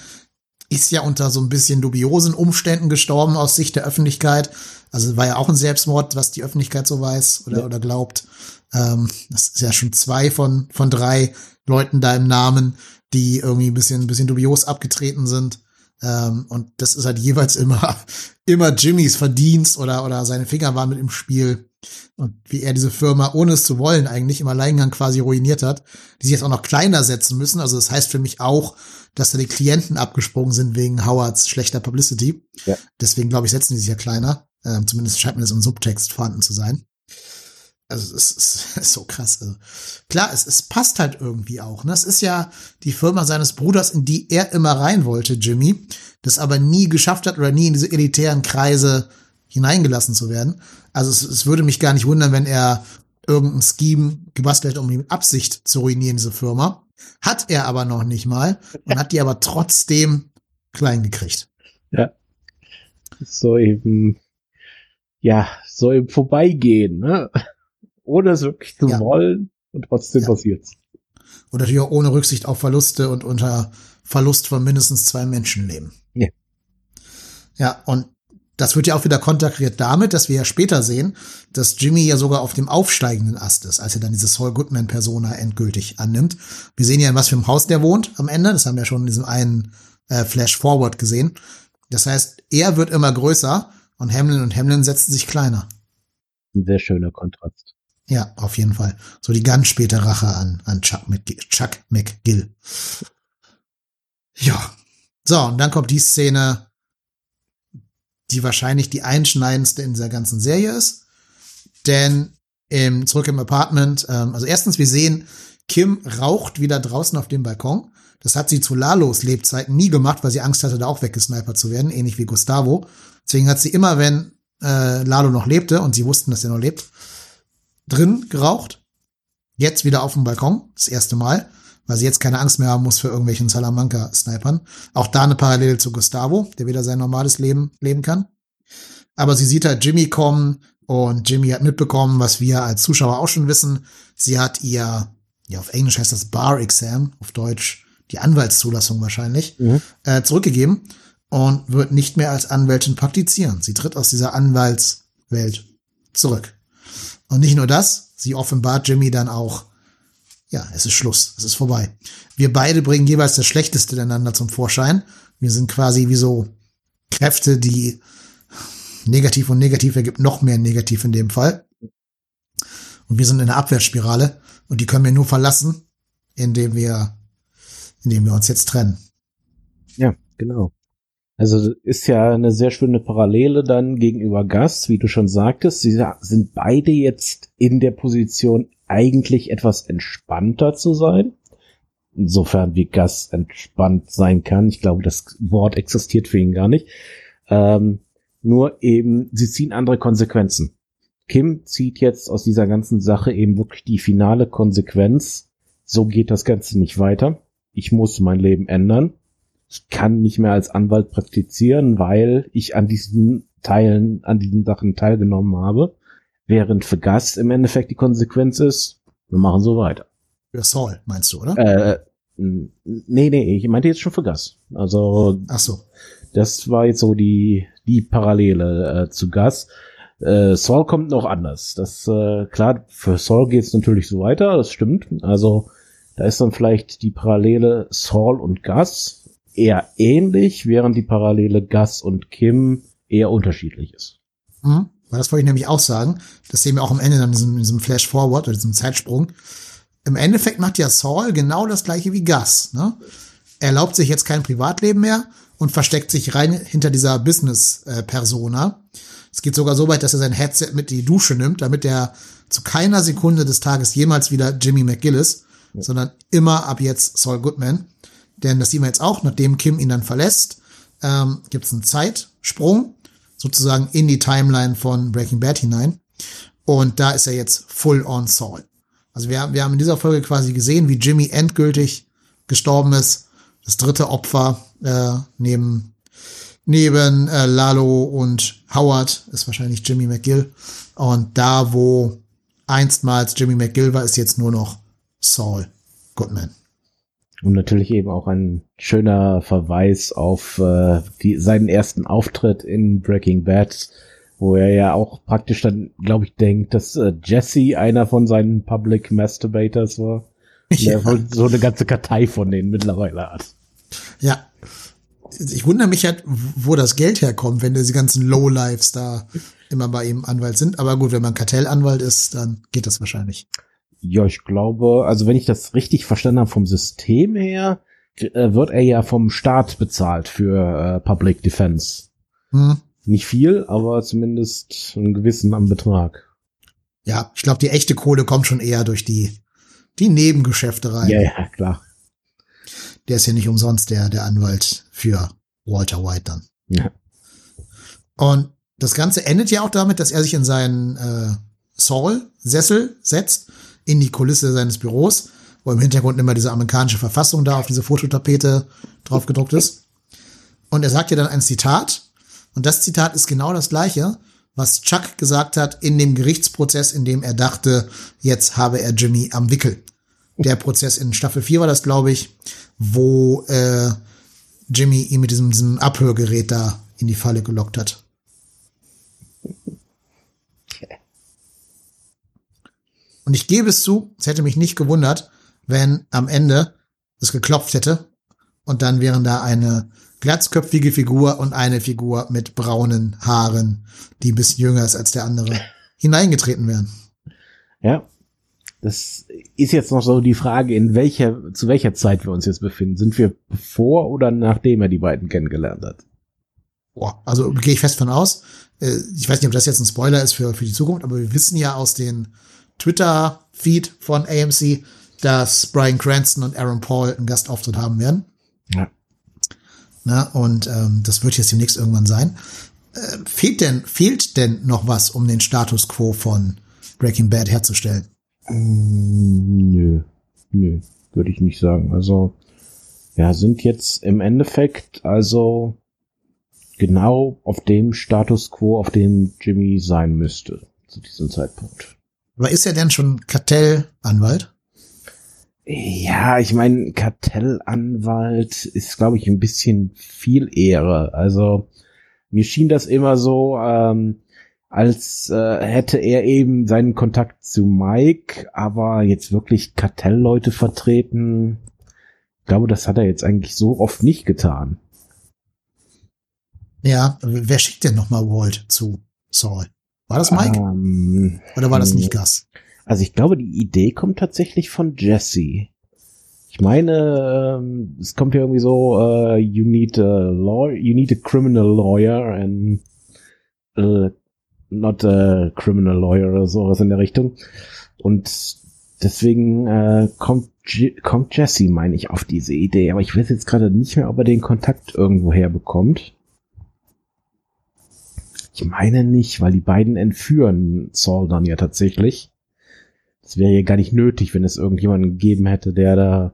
Speaker 2: ist ja unter so ein bisschen dubiosen Umständen gestorben aus Sicht der Öffentlichkeit. Also war ja auch ein Selbstmord, was die Öffentlichkeit so weiß oder, ja. oder glaubt. Ähm, das ist ja schon zwei von, von drei Leuten da im Namen, die irgendwie ein bisschen, ein bisschen dubios abgetreten sind. Ähm, und das ist halt jeweils immer, immer Jimmys Verdienst oder, oder seine Finger waren mit im Spiel. Und wie er diese Firma, ohne es zu wollen, eigentlich im Alleingang quasi ruiniert hat, die sich jetzt auch noch kleiner setzen müssen. Also das heißt für mich auch, dass da die Klienten abgesprungen sind wegen Howards schlechter Publicity. Ja. Deswegen, glaube ich, setzen die sich ja kleiner. Ähm, zumindest scheint mir das im Subtext vorhanden zu sein. Also es ist, es ist so krass. Also, klar, es, es passt halt irgendwie auch. Ne? Es ist ja die Firma seines Bruders, in die er immer rein wollte, Jimmy, das aber nie geschafft hat oder nie in diese elitären Kreise hineingelassen zu werden. Also es, es würde mich gar nicht wundern, wenn er irgendein Scheme gebastelt hat, um ihn mit Absicht zu ruinieren, diese Firma. Hat er aber noch nicht mal und hat die aber trotzdem klein gekriegt.
Speaker 3: Ja. So eben, ja, so eben vorbeigehen, ne? Ohne es wirklich zu ja. wollen und trotzdem ja. passiert's.
Speaker 2: Und natürlich auch ohne Rücksicht auf Verluste und unter Verlust von mindestens zwei Menschenleben. Ja. Ja, und das wird ja auch wieder konterkariert damit, dass wir ja später sehen, dass Jimmy ja sogar auf dem aufsteigenden Ast ist, als er dann diese Saul Goodman Persona endgültig annimmt. Wir sehen ja, in was für einem Haus der wohnt am Ende. Das haben wir schon in diesem einen äh, Flash Forward gesehen. Das heißt, er wird immer größer und Hamlin und Hamlin setzen sich kleiner.
Speaker 3: Ein sehr schöner Kontrast.
Speaker 2: Ja, auf jeden Fall. So die ganz späte Rache an, an Chuck, McGill, Chuck McGill. Ja. So, und dann kommt die Szene, die wahrscheinlich die einschneidendste in dieser ganzen Serie ist. Denn im, zurück im Apartment, ähm, also erstens, wir sehen, Kim raucht wieder draußen auf dem Balkon. Das hat sie zu Lalos Lebzeiten nie gemacht, weil sie Angst hatte, da auch weggesnipert zu werden, ähnlich wie Gustavo. Deswegen hat sie immer, wenn äh, Lalo noch lebte und sie wussten, dass er noch lebt, drin geraucht. Jetzt wieder auf dem Balkon, das erste Mal, weil sie jetzt keine Angst mehr haben muss für irgendwelchen Salamanca-Snipern. Auch da eine Parallele zu Gustavo, der wieder sein normales Leben leben kann. Aber sie sieht halt Jimmy kommen und Jimmy hat mitbekommen, was wir als Zuschauer auch schon wissen. Sie hat ihr, ja, auf Englisch heißt das Bar Exam, auf Deutsch die Anwaltszulassung wahrscheinlich, mhm. äh, zurückgegeben und wird nicht mehr als Anwältin praktizieren. Sie tritt aus dieser Anwaltswelt zurück. Und nicht nur das, sie offenbart Jimmy dann auch, ja, es ist Schluss, es ist vorbei. Wir beide bringen jeweils das Schlechteste ineinander zum Vorschein. Wir sind quasi wie so Kräfte, die negativ und negativ ergibt noch mehr negativ in dem Fall. Und wir sind in einer Abwärtsspirale und die können wir nur verlassen, indem wir, indem wir uns jetzt trennen.
Speaker 3: Ja, genau. Also ist ja eine sehr schöne Parallele dann gegenüber Gas, wie du schon sagtest. Sie sind beide jetzt in der Position, eigentlich etwas entspannter zu sein. Insofern wie Gas entspannt sein kann. Ich glaube, das Wort existiert für ihn gar nicht. Ähm, nur eben, sie ziehen andere Konsequenzen. Kim zieht jetzt aus dieser ganzen Sache eben wirklich die finale Konsequenz. So geht das Ganze nicht weiter. Ich muss mein Leben ändern ich kann nicht mehr als Anwalt praktizieren, weil ich an diesen Teilen, an diesen Sachen teilgenommen habe. Während für Gas im Endeffekt die Konsequenz ist, wir machen so weiter.
Speaker 2: Für Saul, meinst du, oder?
Speaker 3: Äh, nee, nee, ich meinte jetzt schon für Gas. Also.
Speaker 2: Ach so.
Speaker 3: Das war jetzt so die, die Parallele äh, zu Gas. Äh, Saul kommt noch anders. Das, äh, klar, für Saul geht's natürlich so weiter, das stimmt. Also, da ist dann vielleicht die Parallele Saul und Gas eher ähnlich, während die Parallele Gus und Kim eher unterschiedlich ist.
Speaker 2: Mhm. Weil das wollte ich nämlich auch sagen. Das sehen wir auch am Ende dann in diesem, in diesem Flash Forward oder diesem Zeitsprung. Im Endeffekt macht ja Saul genau das gleiche wie Gus. Ne? Er erlaubt sich jetzt kein Privatleben mehr und versteckt sich rein hinter dieser Business-Persona. Es geht sogar so weit, dass er sein Headset mit in die Dusche nimmt, damit er zu keiner Sekunde des Tages jemals wieder Jimmy McGillis, ja. sondern immer ab jetzt Saul Goodman. Denn das sehen wir jetzt auch, nachdem Kim ihn dann verlässt, ähm, gibt es einen Zeitsprung sozusagen in die Timeline von Breaking Bad hinein. Und da ist er jetzt full on Saul. Also wir, wir haben in dieser Folge quasi gesehen, wie Jimmy endgültig gestorben ist. Das dritte Opfer äh, neben neben äh, Lalo und Howard ist wahrscheinlich Jimmy McGill. Und da, wo einstmals Jimmy McGill war, ist jetzt nur noch Saul Goodman.
Speaker 3: Und natürlich eben auch ein schöner Verweis auf äh, die, seinen ersten Auftritt in Breaking Bad, wo er ja auch praktisch dann, glaube ich, denkt, dass äh, Jesse einer von seinen Public Masturbators war. Ja. so eine ganze Kartei von denen mittlerweile hat.
Speaker 2: Ja. Ich wundere mich halt, wo das Geld herkommt, wenn diese ganzen Lowlifes da immer bei ihm Anwalt sind. Aber gut, wenn man Kartellanwalt ist, dann geht das wahrscheinlich.
Speaker 3: Ja, ich glaube, also wenn ich das richtig verstanden habe vom System her, äh, wird er ja vom Staat bezahlt für äh, Public Defense. Hm. Nicht viel, aber zumindest einen gewissen am Betrag.
Speaker 2: Ja, ich glaube, die echte Kohle kommt schon eher durch die, die Nebengeschäfte rein.
Speaker 3: Ja, ja, klar.
Speaker 2: Der ist ja nicht umsonst der, der Anwalt für Walter White dann. Ja. Und das Ganze endet ja auch damit, dass er sich in seinen äh, Saul-Sessel setzt in die Kulisse seines Büros, wo im Hintergrund immer diese amerikanische Verfassung da auf diese Fototapete drauf gedruckt ist. Und er sagt ja dann ein Zitat. Und das Zitat ist genau das gleiche, was Chuck gesagt hat in dem Gerichtsprozess, in dem er dachte, jetzt habe er Jimmy am Wickel. Der Prozess in Staffel 4 war das, glaube ich, wo äh, Jimmy ihn mit diesem, diesem Abhörgerät da in die Falle gelockt hat. Und ich gebe es zu, es hätte mich nicht gewundert, wenn am Ende es geklopft hätte und dann wären da eine glatzköpfige Figur und eine Figur mit braunen Haaren, die ein bisschen jünger ist als der andere, hineingetreten wären.
Speaker 3: Ja. Das ist jetzt noch so die Frage, in welcher, zu welcher Zeit wir uns jetzt befinden. Sind wir bevor oder nachdem er die beiden kennengelernt hat?
Speaker 2: Boah, also gehe ich fest von aus. Äh, ich weiß nicht, ob das jetzt ein Spoiler ist für, für die Zukunft, aber wir wissen ja aus den Twitter-Feed von AMC, dass Brian Cranston und Aaron Paul einen Gastauftritt haben werden. Ja. Na, und ähm, das wird jetzt demnächst irgendwann sein. Äh, fehlt denn, fehlt denn noch was, um den Status quo von Breaking Bad herzustellen?
Speaker 3: Mm, nö, nö, würde ich nicht sagen. Also, ja, sind jetzt im Endeffekt also genau auf dem Status quo, auf dem Jimmy sein müsste zu diesem Zeitpunkt.
Speaker 2: Aber ist er denn schon Kartellanwalt?
Speaker 3: Ja, ich meine, Kartellanwalt ist, glaube ich, ein bisschen viel Ehre. Also mir schien das immer so, ähm, als äh, hätte er eben seinen Kontakt zu Mike, aber jetzt wirklich Kartellleute vertreten. Ich glaube, das hat er jetzt eigentlich so oft nicht getan.
Speaker 2: Ja, wer schickt denn nochmal Walt zu Saul? War das Mike? Ähm, Oder war das nicht Gus?
Speaker 3: Also ich glaube, die Idee kommt tatsächlich von Jesse. Ich meine, ähm, es kommt ja irgendwie so, uh, you need a lawyer, you need a criminal lawyer and uh, not a criminal lawyer oder sowas in der Richtung. Und deswegen äh, kommt, kommt Jesse, meine ich, auf diese Idee. Aber ich weiß jetzt gerade nicht mehr, ob er den Kontakt irgendwo herbekommt. Ich meine nicht, weil die beiden entführen Saul dann ja tatsächlich. Das wäre ja gar nicht nötig, wenn es irgendjemanden gegeben hätte, der da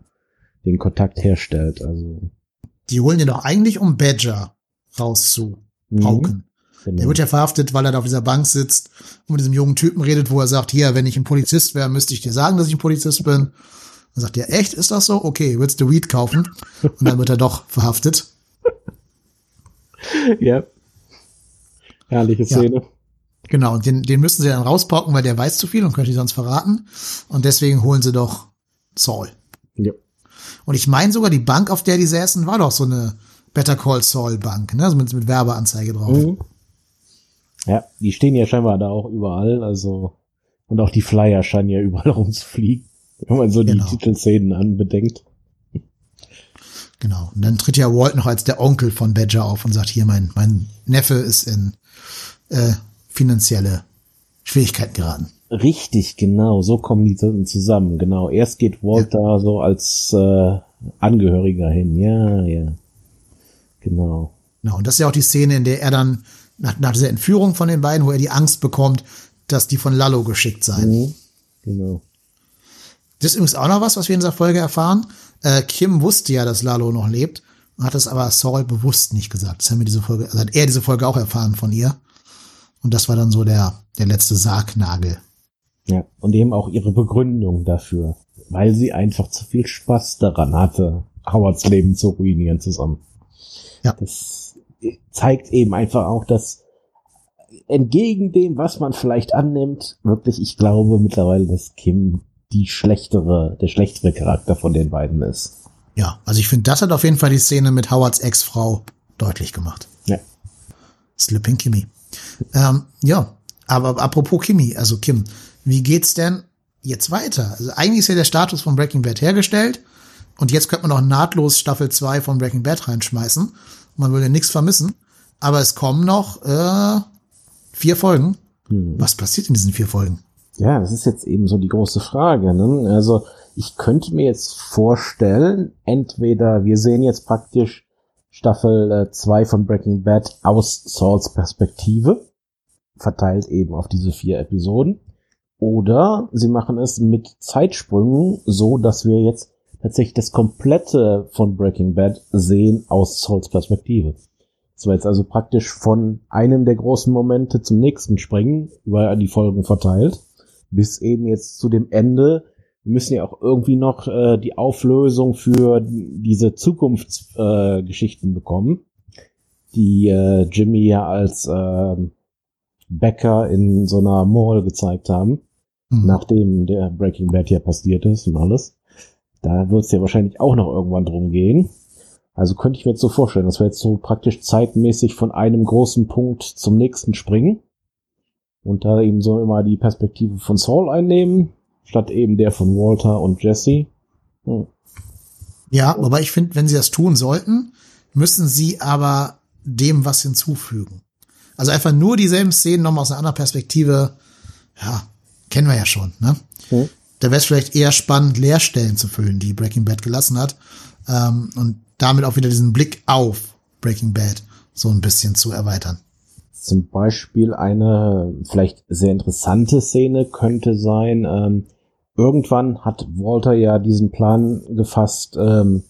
Speaker 3: den Kontakt herstellt. Also.
Speaker 2: Die holen ihn doch eigentlich, um Badger rauszupauken. Mhm. Genau. Der wird ja verhaftet, weil er da auf dieser Bank sitzt und mit diesem jungen Typen redet, wo er sagt, hier, wenn ich ein Polizist wäre, müsste ich dir sagen, dass ich ein Polizist bin. Dann sagt er, echt, ist das so? Okay, willst du Weed kaufen? Und dann wird er doch verhaftet.
Speaker 3: ja. Herrliche Szene. Ja.
Speaker 2: Genau, und den, den müssen sie dann rauspacken, weil der weiß zu viel und könnte sie sonst verraten. Und deswegen holen sie doch Saul. Ja. Und ich meine sogar, die Bank, auf der die säßen, war doch so eine Better Call Saul Bank, ne? Also mit, mit Werbeanzeige drauf.
Speaker 3: Mhm. Ja, die stehen ja scheinbar da auch überall, also und auch die Flyer scheinen ja überall rumzufliegen, wenn man so
Speaker 2: Genau.
Speaker 3: die Titelszenen anbedenkt.
Speaker 2: Genau. Und dann tritt ja Walt noch als der Onkel von Badger auf und sagt, hier, mein, mein Neffe ist in äh, finanzielle Schwierigkeiten geraten.
Speaker 3: Richtig, genau, so kommen die zusammen, genau. Erst geht Walter so als äh, Angehöriger hin, ja, ja. Genau.
Speaker 2: Genau. Und das ist ja auch die Szene, in der er dann nach, nach dieser Entführung von den beiden, wo er die Angst bekommt, dass die von Lallo geschickt seien.
Speaker 3: Mhm. Genau.
Speaker 2: Das ist übrigens auch noch was, was wir in dieser Folge erfahren. Äh, Kim wusste ja, dass Lalo noch lebt, hat es aber Saul bewusst nicht gesagt. Das haben wir diese Folge, also hat er diese Folge auch erfahren von ihr. Und das war dann so der, der letzte Sargnagel.
Speaker 3: Ja, und eben auch ihre Begründung dafür, weil sie einfach zu viel Spaß daran hatte, Howards Leben zu ruinieren zusammen.
Speaker 2: Ja.
Speaker 3: Das zeigt eben einfach auch, dass entgegen dem, was man vielleicht annimmt, wirklich, ich glaube mittlerweile, dass Kim die schlechtere, der schlechtere Charakter von den beiden ist.
Speaker 2: Ja, also ich finde, das hat auf jeden Fall die Szene mit Howards Ex-Frau deutlich gemacht.
Speaker 3: Ja.
Speaker 2: Slipping Kimmy. Ähm, ja, aber apropos Kimmy, also Kim, wie geht's denn jetzt weiter? Also eigentlich ist ja der Status von Breaking Bad hergestellt und jetzt könnte man auch nahtlos Staffel 2 von Breaking Bad reinschmeißen. Man würde nichts vermissen, aber es kommen noch äh, vier Folgen. Was passiert in diesen vier Folgen?
Speaker 3: Ja, das ist jetzt eben so die große Frage. Ne? Also ich könnte mir jetzt vorstellen, entweder wir sehen jetzt praktisch Staffel 2 von Breaking Bad aus Sauls Perspektive, verteilt eben auf diese vier Episoden, oder sie machen es mit Zeitsprüngen, so dass wir jetzt tatsächlich das komplette von Breaking Bad sehen aus Sauls Perspektive. Das war jetzt also praktisch von einem der großen Momente zum nächsten springen, über die Folgen verteilt bis eben jetzt zu dem Ende. Wir müssen ja auch irgendwie noch äh, die Auflösung für diese Zukunftsgeschichten äh, bekommen, die äh, Jimmy ja als äh, Bäcker in so einer Mall gezeigt haben,
Speaker 2: Mhm.
Speaker 3: nachdem der Breaking Bad ja passiert ist und alles. Da wird es ja wahrscheinlich auch noch irgendwann drum gehen. Also könnte ich mir jetzt so vorstellen, dass wir jetzt so praktisch zeitmäßig von einem großen Punkt zum nächsten springen und da eben so immer die Perspektive von Saul einnehmen, statt eben der von Walter und Jesse. Hm.
Speaker 2: Ja, wobei ich finde, wenn sie das tun sollten, müssen sie aber dem was hinzufügen. Also einfach nur dieselben Szenen nochmal aus einer anderen Perspektive, ja, kennen wir ja schon, ne?
Speaker 3: Hm.
Speaker 2: Da wäre es vielleicht eher spannend, Leerstellen zu füllen, die Breaking Bad gelassen hat. Ähm, und damit auch wieder diesen Blick auf Breaking Bad so ein bisschen zu erweitern.
Speaker 3: Zum Beispiel eine vielleicht sehr interessante Szene könnte sein, ähm, irgendwann hat Walter ja diesen Plan gefasst, ähm,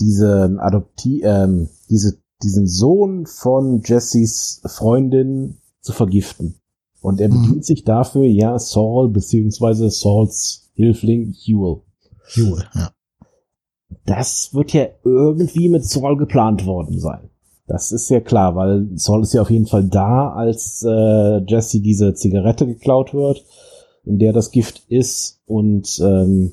Speaker 3: diesen Adopti ähm, diese, diesen Sohn von Jessys Freundin zu vergiften. Und er
Speaker 2: Mhm.
Speaker 3: bedient sich dafür ja Saul beziehungsweise Sauls Hilfling Huel.
Speaker 2: Jule, ja.
Speaker 3: Das wird ja irgendwie mit Saul geplant worden sein. Das ist ja klar, weil Saul ist ja auf jeden Fall da, als äh, Jesse diese Zigarette geklaut wird, in der das Gift ist und ähm,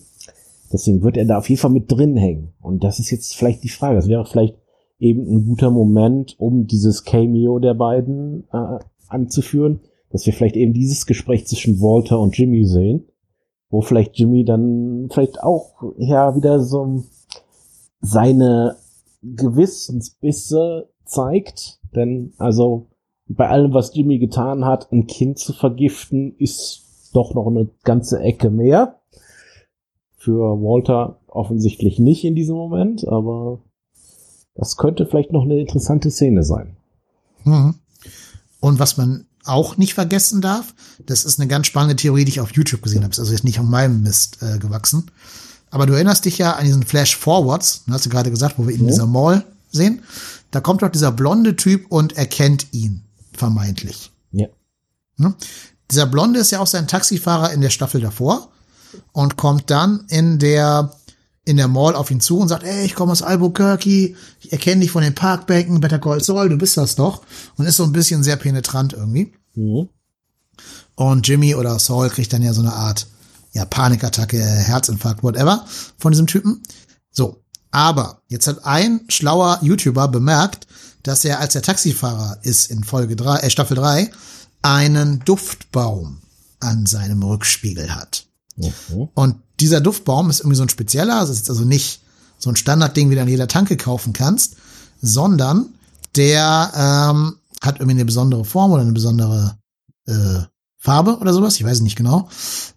Speaker 3: deswegen wird er da auf jeden Fall mit drin hängen. Und das ist jetzt vielleicht die Frage. Das wäre vielleicht eben ein guter Moment, um dieses Cameo der beiden äh, anzuführen, dass wir vielleicht eben dieses Gespräch zwischen Walter und Jimmy sehen, wo vielleicht Jimmy dann vielleicht auch ja wieder so seine Gewissensbisse zeigt. Denn also bei allem, was Jimmy getan hat, ein Kind zu vergiften, ist doch noch eine ganze Ecke mehr. Für Walter offensichtlich nicht in diesem Moment, aber das könnte vielleicht noch eine interessante Szene sein.
Speaker 2: Mhm. Und was man auch nicht vergessen darf, das ist eine ganz spannende Theorie, die ich auf YouTube gesehen habe. Ist also jetzt nicht auf meinem Mist äh, gewachsen. Aber du erinnerst dich ja an diesen Flash Forwards, hast du gerade gesagt, wo wir ihn in dieser Mall sehen. Da kommt doch dieser blonde Typ und erkennt ihn, vermeintlich.
Speaker 3: Ja.
Speaker 2: Ne? Dieser Blonde ist ja auch sein Taxifahrer in der Staffel davor und kommt dann in der in der Mall auf ihn zu und sagt, ey, ich komme aus Albuquerque, ich erkenne dich von den Parkbänken, Better Call Saul, du bist das doch. Und ist so ein bisschen sehr penetrant irgendwie.
Speaker 3: Mhm.
Speaker 2: Und Jimmy oder Saul kriegt dann ja so eine Art ja, Panikattacke, Herzinfarkt, whatever von diesem Typen. So. Aber jetzt hat ein schlauer YouTuber bemerkt, dass er, als er Taxifahrer ist in Folge drei, äh, Staffel drei, einen Duftbaum an seinem Rückspiegel hat. Mhm. Und dieser Duftbaum ist irgendwie so ein spezieller, also ist also nicht so ein Standardding, wie du an jeder Tanke kaufen kannst, sondern der ähm, hat irgendwie eine besondere Form oder eine besondere äh, Farbe oder sowas, ich weiß nicht genau.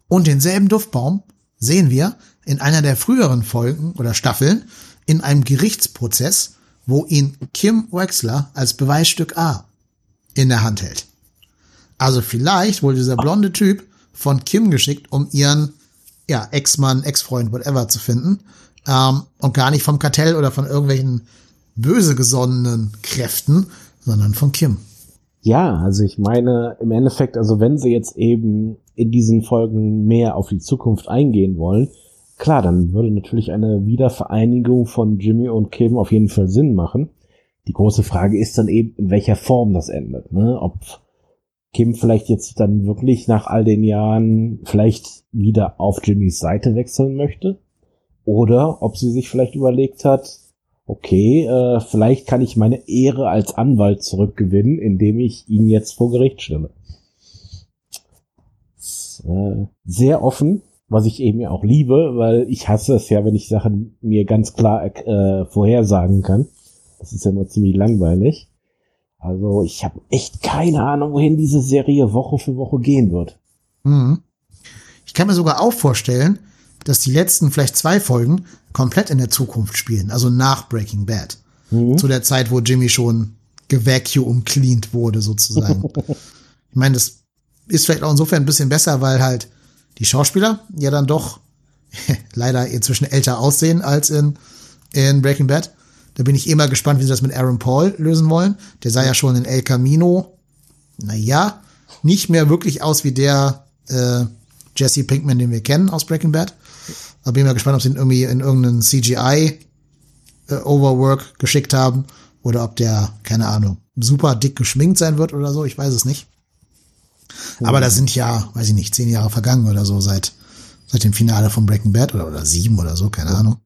Speaker 2: Und denselben Duftbaum sehen wir in einer der früheren Folgen oder Staffeln in einem Gerichtsprozess, wo ihn Kim Wexler als Beweisstück A in der Hand hält. Also vielleicht wurde dieser blonde Typ von Kim geschickt, um ihren ja, Ex-Mann, Ex-Freund, whatever zu finden. Ähm, und gar nicht vom Kartell oder von irgendwelchen böse gesonnenen Kräften, sondern von Kim.
Speaker 3: Ja, also ich meine, im Endeffekt, also wenn sie jetzt eben in diesen Folgen mehr auf die Zukunft eingehen wollen, klar, dann würde natürlich eine Wiedervereinigung von Jimmy und Kim auf jeden Fall Sinn machen. Die große Frage ist dann eben, in welcher Form das endet, ne? Ob Kim vielleicht jetzt dann wirklich nach all den Jahren vielleicht wieder auf Jimmys Seite wechseln möchte. Oder ob sie sich vielleicht überlegt hat, okay, äh, vielleicht kann ich meine Ehre als Anwalt zurückgewinnen, indem ich ihn jetzt vor Gericht stelle. Äh, sehr offen, was ich eben ja auch liebe, weil ich hasse es ja, wenn ich Sachen mir ganz klar äh, vorhersagen kann. Das ist ja immer ziemlich langweilig. Also ich habe echt keine Ahnung, wohin diese Serie Woche für Woche gehen wird.
Speaker 2: Mhm. Ich kann mir sogar auch vorstellen, dass die letzten vielleicht zwei Folgen komplett in der Zukunft spielen, also nach Breaking Bad. Mhm. Zu der Zeit, wo Jimmy schon gevacuum cleaned wurde, sozusagen. ich meine, das ist vielleicht auch insofern ein bisschen besser, weil halt die Schauspieler ja dann doch leider inzwischen älter aussehen als in, in Breaking Bad. Da bin ich immer gespannt, wie sie das mit Aaron Paul lösen wollen. Der sah ja schon in El Camino, naja, nicht mehr wirklich aus wie der äh, Jesse Pinkman, den wir kennen aus Breaking Bad. Da bin ich mal gespannt, ob sie ihn irgendwie in irgendeinen CGI äh, Overwork geschickt haben oder ob der, keine Ahnung, super dick geschminkt sein wird oder so. Ich weiß es nicht. Aber da sind ja, weiß ich nicht, zehn Jahre vergangen oder so seit, seit dem Finale von Breaking Bad oder, oder sieben oder so, keine Ahnung.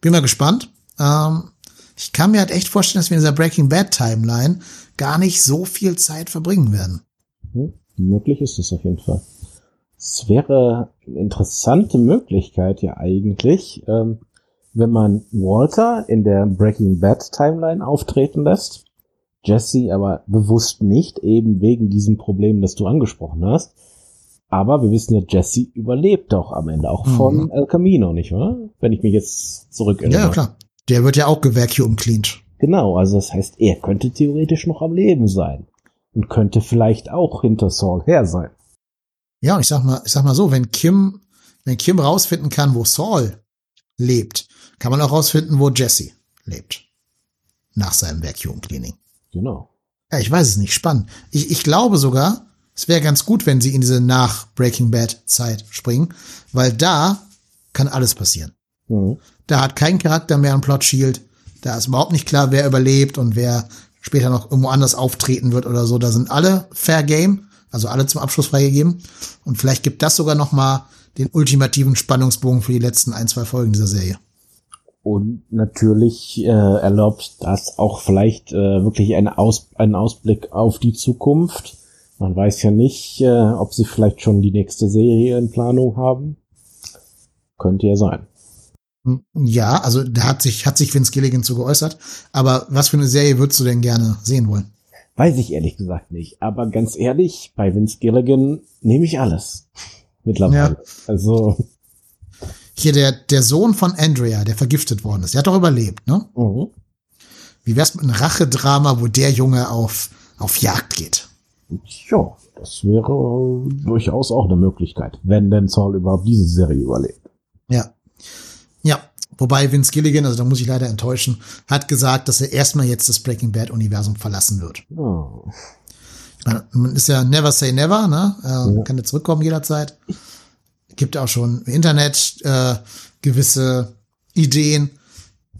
Speaker 2: Bin mal gespannt. Ähm, ich kann mir halt echt vorstellen, dass wir in dieser Breaking Bad Timeline gar nicht so viel Zeit verbringen werden.
Speaker 3: Hm, möglich ist es auf jeden Fall. Es wäre eine interessante Möglichkeit ja eigentlich, ähm, wenn man Walter in der Breaking Bad Timeline auftreten lässt, Jesse aber bewusst nicht, eben wegen diesem Problem, das du angesprochen hast. Aber wir wissen ja, Jesse überlebt doch am Ende auch von mhm. El Camino, nicht wahr? Wenn ich mich jetzt zurückerinnere.
Speaker 2: Ja, klar. Der wird ja auch gevacuum cleaned.
Speaker 3: Genau, also das heißt, er könnte theoretisch noch am Leben sein. Und könnte vielleicht auch hinter Saul her sein.
Speaker 2: Ja, und ich sag mal, ich sag mal so, wenn Kim, wenn Kim rausfinden kann, wo Saul lebt, kann man auch rausfinden, wo Jesse lebt. Nach seinem Vacuum Cleaning.
Speaker 3: Genau.
Speaker 2: Ja, ich weiß es nicht. Spannend. Ich, ich glaube sogar, es wäre ganz gut, wenn sie in diese nach Breaking Bad Zeit springen, weil da kann alles passieren. Mhm. Da hat kein Charakter mehr ein Plot Shield. Da ist überhaupt nicht klar, wer überlebt und wer später noch irgendwo anders auftreten wird oder so. Da sind alle Fair Game, also alle zum Abschluss freigegeben. Und vielleicht gibt das sogar noch mal den ultimativen Spannungsbogen für die letzten ein, zwei Folgen dieser Serie.
Speaker 3: Und natürlich äh, erlaubt das auch vielleicht äh, wirklich eine Aus einen Ausblick auf die Zukunft. Man weiß ja nicht, äh, ob sie vielleicht schon die nächste Serie in Planung haben. Könnte ja sein.
Speaker 2: Hm, ja, also da hat sich, hat sich Vince Gilligan zu geäußert. Aber was für eine Serie würdest du denn gerne sehen wollen?
Speaker 3: Weiß ich ehrlich gesagt nicht. Aber ganz ehrlich, bei Vince Gilligan nehme ich alles. Mittlerweile. Ja. Also.
Speaker 2: Hier der, der Sohn von Andrea, der vergiftet worden ist, der hat doch überlebt, ne? Mhm. Wie wär's mit einem Rachedrama, wo der Junge auf, auf Jagd geht?
Speaker 3: Ja, das wäre durchaus auch eine Möglichkeit, wenn denn Saul überhaupt diese Serie überlebt.
Speaker 2: Ja. Ja, wobei Vince Gilligan, also da muss ich leider enttäuschen, hat gesagt, dass er erstmal jetzt das Breaking Bad Universum verlassen wird. Oh. Man ist ja never say never, ne? Er ja. kann ja zurückkommen jederzeit gibt auch schon im Internet äh, gewisse Ideen,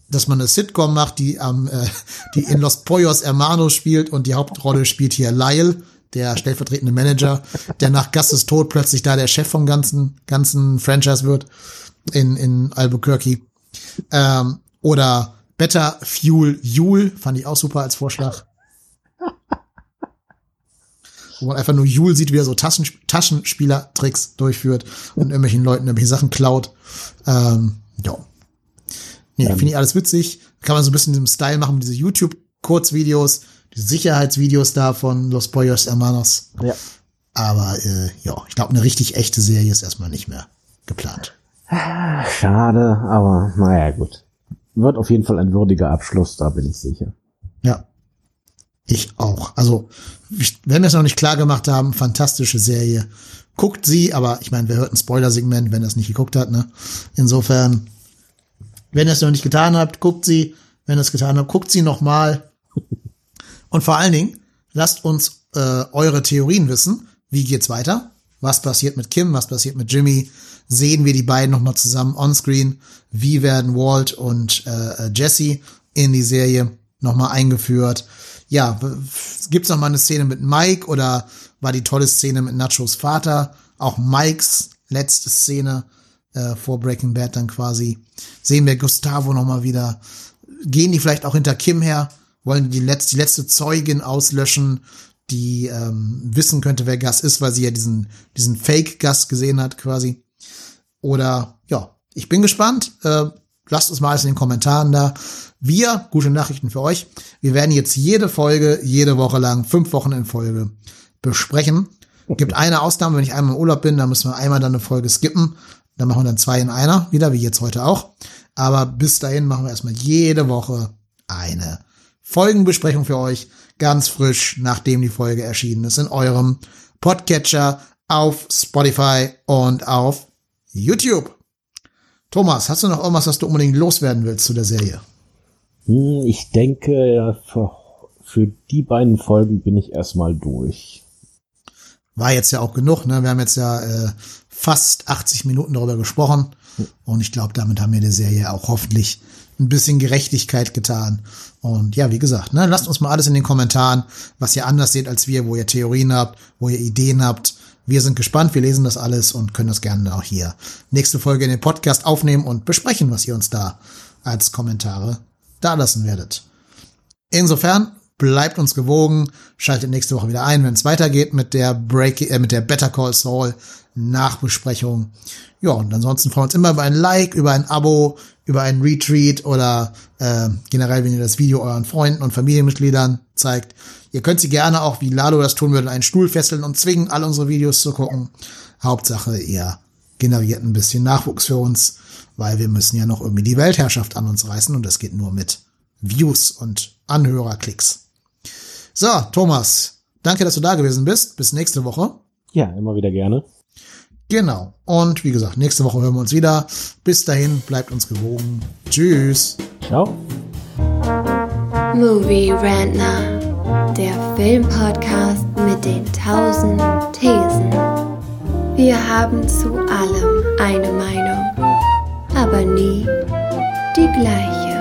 Speaker 2: dass man eine Sitcom macht, die am, äh, die in Los Pollos Hermanos spielt und die Hauptrolle spielt hier Lyle, der stellvertretende Manager, der nach Gastes Tod plötzlich da der Chef vom ganzen, ganzen Franchise wird in, in Albuquerque. Ähm, oder Better Fuel Yule, fand ich auch super als Vorschlag. Wo man einfach nur Yule sieht, wie er so Taschen, Taschenspielertricks durchführt und irgendwelchen Leuten irgendwelche Sachen klaut. Ähm, ja. Nee, finde ich alles witzig. Kann man so ein bisschen in diesem Style machen, diese YouTube-Kurzvideos, die Sicherheitsvideos da von Los Pollos Hermanos.
Speaker 3: Ja.
Speaker 2: Aber äh, ja, ich glaube, eine richtig echte Serie ist erstmal nicht mehr geplant.
Speaker 3: Schade, aber naja, gut. Wird auf jeden Fall ein würdiger Abschluss, da bin ich sicher.
Speaker 2: Ich auch. Also, wenn wir es noch nicht klar gemacht haben, fantastische Serie. Guckt sie, aber ich meine, wer hört ein Spoiler-Segment, wenn es nicht geguckt hat, ne? Insofern, wenn ihr es noch nicht getan habt, guckt sie. Wenn ihr es getan habt, guckt sie noch mal. Und vor allen Dingen, lasst uns äh, eure Theorien wissen. Wie geht's weiter? Was passiert mit Kim? Was passiert mit Jimmy? Sehen wir die beiden noch mal zusammen onscreen? Wie werden Walt und äh, Jesse in die Serie noch mal eingeführt? Ja, gibt's noch mal eine Szene mit Mike oder war die tolle Szene mit Nachos Vater auch Mikes letzte Szene äh, vor Breaking Bad dann quasi? Sehen wir Gustavo noch mal wieder? Gehen die vielleicht auch hinter Kim her? Wollen die, letzte, die letzte Zeugin auslöschen? die ähm, wissen könnte, wer Gas ist, weil sie ja diesen, diesen Fake-Gas gesehen hat, quasi. Oder ja, ich bin gespannt. Äh, lasst uns mal alles in den Kommentaren da. Wir, gute Nachrichten für euch. Wir werden jetzt jede Folge, jede Woche lang, fünf Wochen in Folge besprechen. Gibt eine Ausnahme, wenn ich einmal im Urlaub bin, dann müssen wir einmal dann eine Folge skippen. Dann machen wir dann zwei in einer, wieder wie jetzt heute auch. Aber bis dahin machen wir erstmal jede Woche eine Folgenbesprechung für euch ganz frisch, nachdem die Folge erschienen ist, in eurem Podcatcher auf Spotify und auf YouTube. Thomas, hast du noch irgendwas, was du unbedingt loswerden willst zu der Serie?
Speaker 3: Hm, ich denke, für, für die beiden Folgen bin ich erstmal durch.
Speaker 2: War jetzt ja auch genug, ne? Wir haben jetzt ja äh, fast 80 Minuten darüber gesprochen. Und ich glaube, damit haben wir der Serie auch hoffentlich ein bisschen Gerechtigkeit getan. Und ja, wie gesagt, ne, lasst uns mal alles in den Kommentaren, was ihr anders seht als wir, wo ihr Theorien habt, wo ihr Ideen habt. Wir sind gespannt, wir lesen das alles und können das gerne auch hier nächste Folge in den Podcast aufnehmen und besprechen, was ihr uns da als Kommentare dalassen werdet. Insofern bleibt uns gewogen, schaltet nächste Woche wieder ein, wenn es weitergeht mit der Break, äh, mit der Better Call Saul Nachbesprechung. Ja, und ansonsten freuen wir uns immer über ein Like, über ein Abo, über einen Retreat oder äh, generell, wenn ihr das Video euren Freunden und Familienmitgliedern zeigt. Ihr könnt sie gerne auch, wie Lalo das tun würde, einen Stuhl fesseln und zwingen, alle unsere Videos zu gucken. Hauptsache, ihr generiert ein bisschen Nachwuchs für uns, weil wir müssen ja noch irgendwie die Weltherrschaft an uns reißen und das geht nur mit Views und Anhörerklicks. So, Thomas, danke, dass du da gewesen bist. Bis nächste Woche.
Speaker 3: Ja, immer wieder gerne.
Speaker 2: Genau. Und wie gesagt, nächste Woche hören wir uns wieder. Bis dahin, bleibt uns gewogen. Tschüss.
Speaker 3: Ciao.
Speaker 1: Movie Rantner, der Filmpodcast mit den tausend Thesen. Wir haben zu allem eine Meinung, aber nie die gleiche.